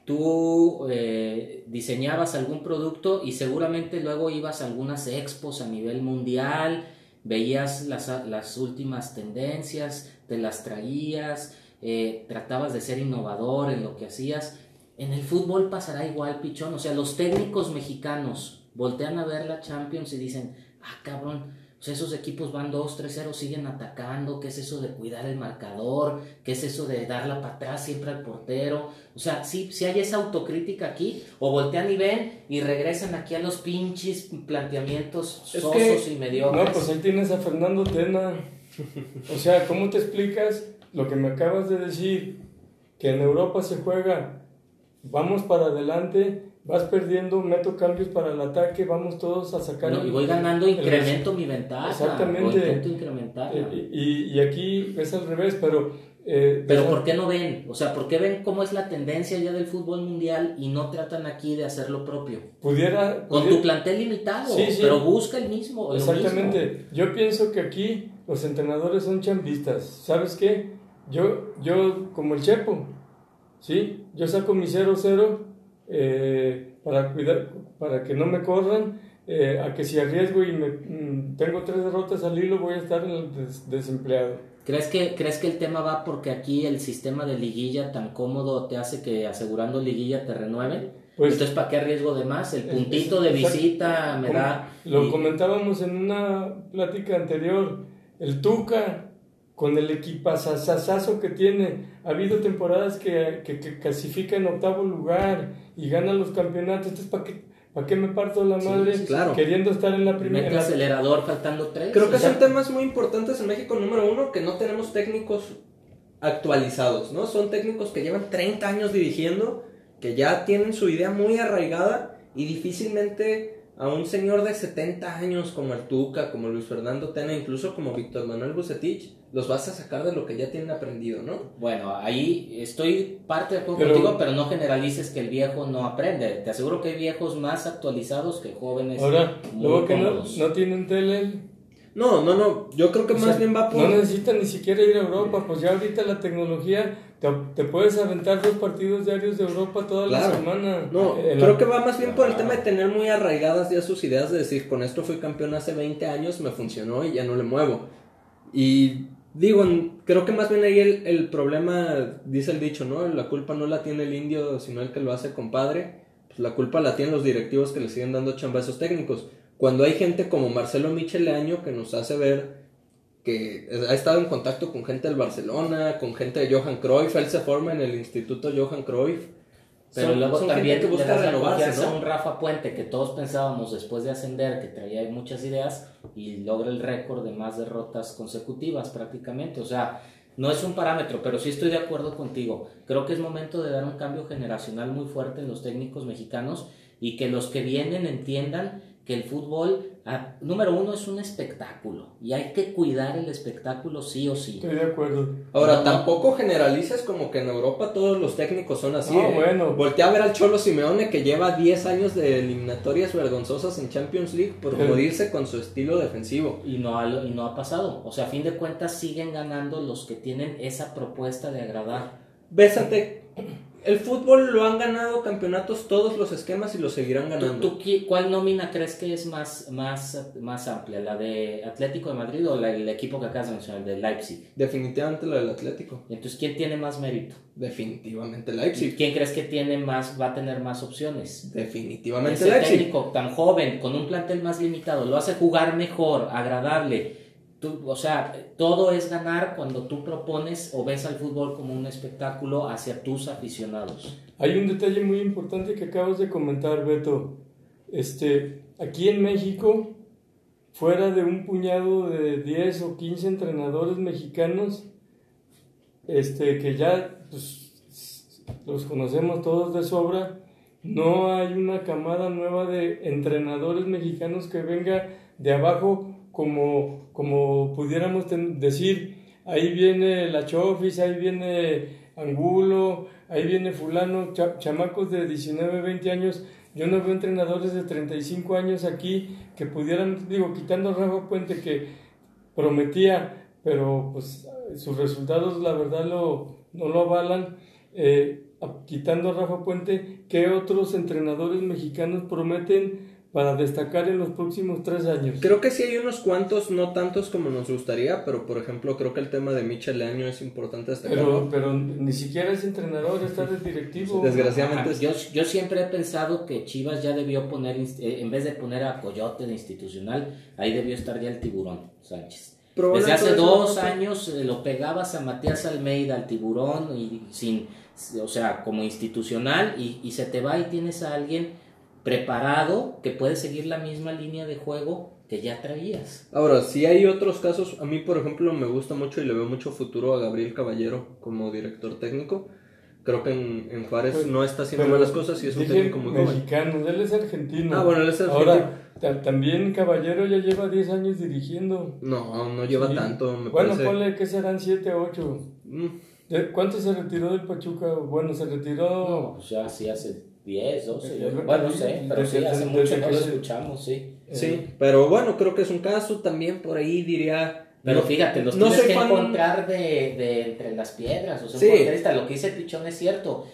tú eh, diseñabas algún producto y seguramente luego ibas a algunas expos a nivel mundial, veías las, las últimas tendencias, te las traías, eh, tratabas de ser innovador en lo que hacías. En el fútbol pasará igual, Pichón. O sea, los técnicos mexicanos voltean a ver la Champions y dicen, ah, cabrón, sea, esos equipos van 2-3-0, siguen atacando, ¿qué es eso de cuidar el marcador? ¿Qué es eso de darla para atrás siempre al portero? O sea, sí, sí hay esa autocrítica aquí, o voltean y ven y regresan aquí a los pinches planteamientos sosos y mediocres. No, pues ahí tienes a Fernando Tena. O sea, ¿cómo te explicas lo que me acabas de decir? Que en Europa se juega, vamos para adelante, vas perdiendo, meto cambios para el ataque, vamos todos a sacar... No, y voy ganando, el- incremento mi ventaja. Exactamente. Intento incrementarla. Eh, y, y aquí es al revés, pero... eh, Pero ¿por qué no ven? O sea, ¿por qué ven cómo es la tendencia ya del fútbol mundial y no tratan aquí de hacer lo propio? Pudiera... Con pudiera- tu plantel limitado, Sí, sí. pero busca el mismo. lo Exactamente. Yo pienso que aquí los entrenadores son chambistas. ¿Sabes qué? Yo, yo como el Chepo, ¿sí? Yo saco mi 0-0 eh, para cuidar, para que no me corran, eh, a que si arriesgo y me, mm, tengo tres derrotas al hilo voy a estar en el des- desempleado. ¿Crees que, ¿Crees que el tema va porque aquí el sistema de liguilla tan cómodo te hace que asegurando liguilla te renueven? Pues, Entonces, ¿para qué arriesgo de más? El puntito de visita me da... Lo comentábamos en una plática anterior. El Tuca, con el equipazazazo que tiene, ha habido temporadas que, que, que clasifica en octavo lugar y gana los campeonatos. Entonces, ¿para qué, ¿para qué me parto la madre queriendo estar en la primera? Mete acelerador faltando tres. Creo que son temas muy importantes en México. Número uno, que no tenemos técnicos actualizados, ¿no? Son técnicos que llevan 30 años dirigiendo que ya tienen su idea muy arraigada y difícilmente a un señor de 70 años como el Tuca, como Luis Fernando Tena, incluso como Víctor Manuel Bucetich, los vas a sacar de lo que ya tienen aprendido, ¿no? Bueno, ahí estoy parte de acuerdo contigo, pero no generalices que el viejo no aprende. Te aseguro que hay viejos más actualizados que jóvenes. Ahora, luego que no, no tienen tele, no, no, no. Yo creo que más bien va por. No necesitan ni siquiera ir a Europa. Pues ya ahorita la tecnología te, puedes aventar dos partidos diarios de Europa toda la semana. No, eh, creo que va más bien por el tema de tener muy arraigadas ya sus ideas de decir, con esto fui campeón hace 20 años, me funcionó y ya no le muevo. Y digo, creo que más bien ahí el, el problema, dice el dicho, ¿no? La culpa no la tiene el indio, sino el que lo hace compadre. Pues la culpa la tienen los directivos que le siguen dando chamba a esos técnicos. Cuando hay gente como Marcelo Micheleaño que nos hace ver que ha estado en contacto con gente del Barcelona, con gente de Johan Cruyff, él se forma en el Instituto Johan Cruyff. Pero luego también que busca renovarse, ¿no? un Rafa Puente que todos pensábamos después de ascender que traía muchas ideas y logra el récord de más derrotas consecutivas prácticamente. O sea, no es un parámetro, pero sí estoy de acuerdo contigo. Creo que es momento de dar un cambio generacional muy fuerte en los técnicos mexicanos y que los que vienen entiendan que el fútbol, ah, número uno, es un espectáculo y hay que cuidar el espectáculo sí o sí. Estoy de acuerdo. Ahora, tampoco generalices como que en Europa todos los técnicos son así. No, ¿eh? bueno. Voltea a ver al Cholo Simeone que lleva 10 años de eliminatorias vergonzosas en Champions League por morirse con su estilo defensivo. Y no, ha, y no ha pasado. O sea, a fin de cuentas siguen ganando los que tienen esa propuesta de agradar. Bésate el fútbol lo han ganado campeonatos todos los esquemas y lo seguirán ganando. ¿Tú, cuál nómina crees que es más, más, más amplia? ¿La de Atlético de Madrid o la, el equipo que acabas de mencionar, el de Leipzig? Definitivamente la del Atlético. Entonces, ¿quién tiene más mérito? Definitivamente Leipzig. ¿Quién crees que tiene más, va a tener más opciones? Definitivamente Ese técnico tan joven, con un plantel más limitado, lo hace jugar mejor, agradable o sea, todo es ganar cuando tú propones o ves al fútbol como un espectáculo hacia tus aficionados. Hay un detalle muy importante que acabas de comentar, Beto. Este, aquí en México, fuera de un puñado de 10 o 15 entrenadores mexicanos, este, que ya pues, los conocemos todos de sobra, no hay una camada nueva de entrenadores mexicanos que venga de abajo como, como pudiéramos decir, ahí viene la Chofis, ahí viene Angulo, ahí viene fulano, chamacos de 19, 20 años, yo no veo entrenadores de 35 años aquí que pudieran, digo, quitando a Rafa Puente que prometía, pero pues sus resultados la verdad lo, no lo avalan. Eh, quitando a Rafa Puente, ¿qué otros entrenadores mexicanos prometen para destacar en los próximos tres años? Creo que sí hay unos cuantos, no tantos como nos gustaría, pero por ejemplo creo que el tema de Michel Año es importante destacar. Pero, pero ni siquiera es entrenador, está de directivo. Desgraciadamente. yo, yo siempre he pensado que Chivas ya debió poner, eh, en vez de poner a Coyote de institucional, ahí debió estar ya el tiburón, Sánchez. Desde hace dos años eh, lo pegabas a Matías Almeida, al tiburón, y sin, o sea, como institucional, y, y se te va y tienes a alguien preparado que puede seguir la misma línea de juego que ya traías. Ahora, si hay otros casos, a mí por ejemplo me gusta mucho y le veo mucho futuro a Gabriel Caballero como director técnico. Creo que en, en Juárez pues, no está haciendo malas cosas y es un técnico muy mexicano, él es argentino. Ah, bueno, él es argentino. Ahora, también Caballero ya lleva 10 años dirigiendo. No, no lleva tanto, me Bueno, ponle que serán 7, 8. Mm. ¿Cuánto se retiró del Pachuca? Bueno, se retiró... No, ya sí hace 10, 12, bueno, no sé, pero sí, hace mucho no lo escuchamos, sí. Sí, pero bueno, creo que es un caso también por ahí diría... Pero fíjate, los no tienes que encontrar de, de, entre las piedras, o sea, sí. lo que dice Pichón es cierto.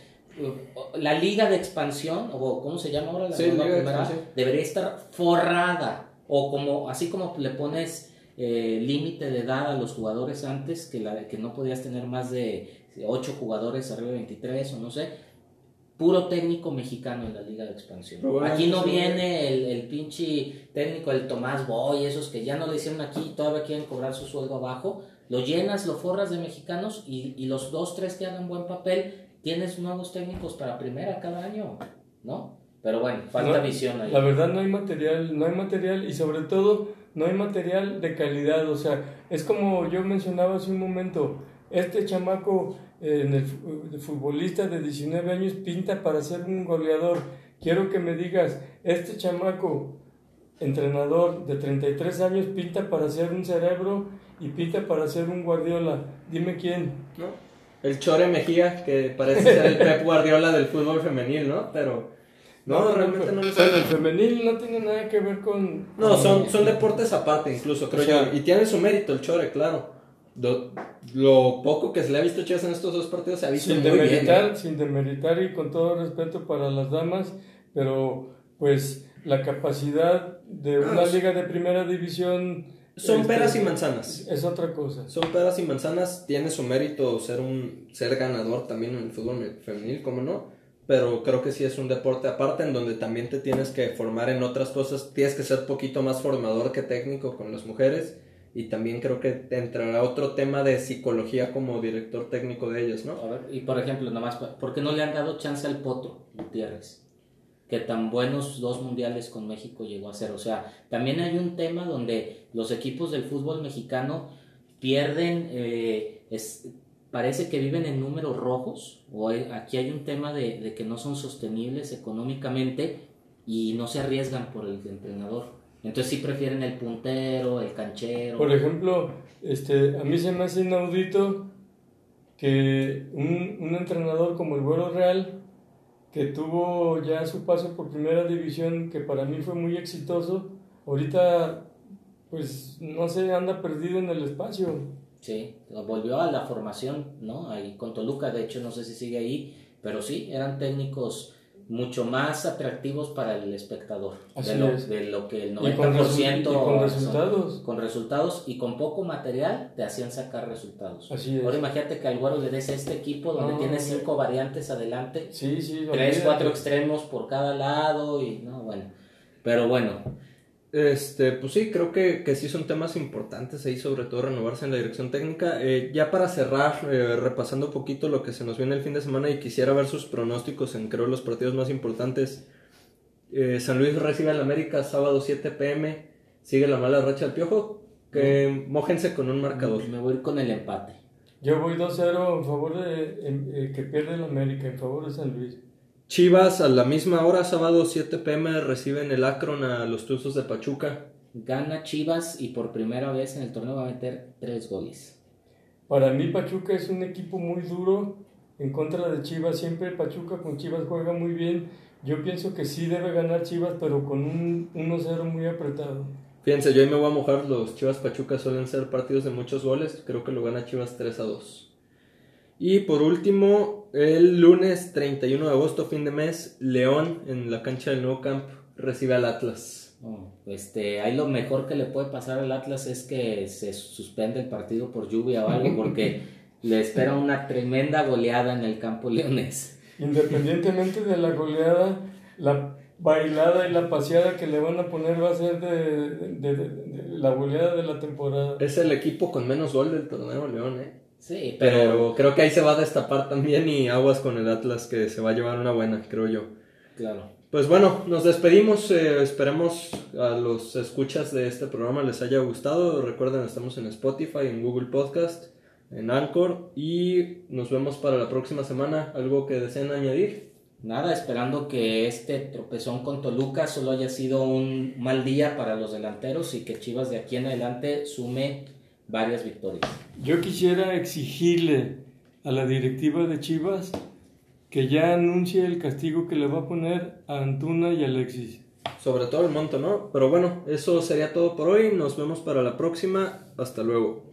La liga de expansión, o ¿cómo se llama ahora? La sí, primera, debería estar forrada, o como, así como le pones eh, límite de edad a los jugadores antes, que, la, que no podías tener más de 8 jugadores arriba de 23, o no sé, puro técnico mexicano en la Liga de Expansión. Aquí no viene el, el pinche técnico, el Tomás Boy, esos que ya no le hicieron aquí y todavía quieren cobrar su sueldo abajo. Lo llenas, lo forras de mexicanos y, y los dos, tres que hagan buen papel, tienes nuevos técnicos para primera cada año, ¿no? Pero bueno, falta visión ahí. La verdad no hay material, no hay material y sobre todo no hay material de calidad. O sea, es como yo mencionaba hace un momento, este chamaco eh, en el, futbolista de 19 años pinta para ser un goleador. Quiero que me digas, este chamaco entrenador de 33 años pinta para ser un cerebro y pinta para ser un Guardiola. Dime quién. ¿No? El Chore Mejía, que parece ser el Pep Guardiola del fútbol femenil, ¿no? Pero no, realmente no, lo sé. el femenil no tiene nada que ver con... No, son, son deportes aparte incluso, creo yo. Y tiene su mérito el Chore, claro. Lo, poco que se le ha visto Chivas en estos dos partidos se ha visto sin muy demeritar, bien. ¿eh? Sin demeritar y con todo respeto para las damas, pero pues la capacidad de una liga de primera división... Son este, peras y manzanas. Es otra cosa. Son peras y manzanas. Tiene su mérito ser un ser ganador también en el fútbol femenil, ¿cómo no? Pero creo que sí es un deporte aparte en donde también te tienes que formar en otras cosas. Tienes que ser poquito más formador que técnico con las mujeres y también creo que entrará otro tema de psicología como director técnico de ellos, ¿no? A ver, y por ejemplo, nada más, ¿por qué no le han dado chance al Potro Gutiérrez? Que tan buenos dos mundiales con México llegó a ser. O sea, también hay un tema donde los equipos del fútbol mexicano pierden, eh, parece que viven en números rojos, o aquí hay un tema de que no son sostenibles económicamente y no se arriesgan por el entrenador. Entonces sí prefieren el puntero, el canchero. Por ejemplo, este, a mí se me hace inaudito que un, un entrenador como el Güero Real, que tuvo ya su paso por primera división, que para mí fue muy exitoso, ahorita pues no sé, anda perdido en el espacio. Sí, volvió a la formación, ¿no? Ahí con Toluca, de hecho no sé si sigue ahí, pero sí, eran técnicos mucho más atractivos para el espectador de lo, de lo, que el 90% con, con resultados. con resultados y con poco material te hacían sacar resultados. Así ahora imagínate que al güero le des a este equipo donde tiene cinco variantes adelante sí, sí, tres cuatro extremos por cada lado y no bueno. Pero bueno este, pues sí, creo que, que sí son temas importantes ahí, sobre todo renovarse en la dirección técnica. Eh, ya para cerrar, eh, repasando un poquito lo que se nos viene el fin de semana y quisiera ver sus pronósticos en creo los partidos más importantes. Eh, San Luis recibe al América sábado 7 pm, sigue la mala racha del piojo, que mojense con un marcador. Me voy con el empate. Yo voy 2-0 en favor de que pierde el América, en favor de San Luis. Chivas a la misma hora, sábado 7 pm, reciben el Akron a los Tuzos de Pachuca. Gana Chivas y por primera vez en el torneo va a meter tres goles. Para mí Pachuca es un equipo muy duro en contra de Chivas. Siempre Pachuca con Chivas juega muy bien. Yo pienso que sí debe ganar Chivas, pero con un 1-0 muy apretado. Fíjense, yo ahí me voy a mojar. Los Chivas Pachuca suelen ser partidos de muchos goles. Creo que lo gana Chivas 3 2. Y por último, el lunes 31 de agosto, fin de mes, León en la cancha del Nou Camp recibe al Atlas. Oh, este, ahí lo mejor que le puede pasar al Atlas es que se suspende el partido por lluvia o algo, porque [LAUGHS] le espera una tremenda goleada en el campo leonés. Independientemente de la goleada, la bailada y la paseada que le van a poner va a ser de, la goleada de la temporada. Es el equipo con menos gol del torneo León, ¿eh? Sí, pero... creo que ahí se va a destapar también y aguas con el Atlas que se va a llevar una buena, creo yo. Claro. Pues bueno, nos despedimos. Eh, esperemos a los escuchas de este programa les haya gustado. Recuerden, estamos en Spotify, en Google Podcast, en Anchor y nos vemos para la próxima semana. ¿Algo que deseen añadir? Nada, esperando que este tropezón con Toluca solo haya sido un mal día para los delanteros y que Chivas de aquí en adelante sume varias victorias. Yo quisiera exigirle a la directiva de Chivas que ya anuncie el castigo que le va a poner a Antuna y Alexis. Sobre todo el monto, ¿no? Pero bueno, eso sería todo por hoy. Nos vemos para la próxima. Hasta luego.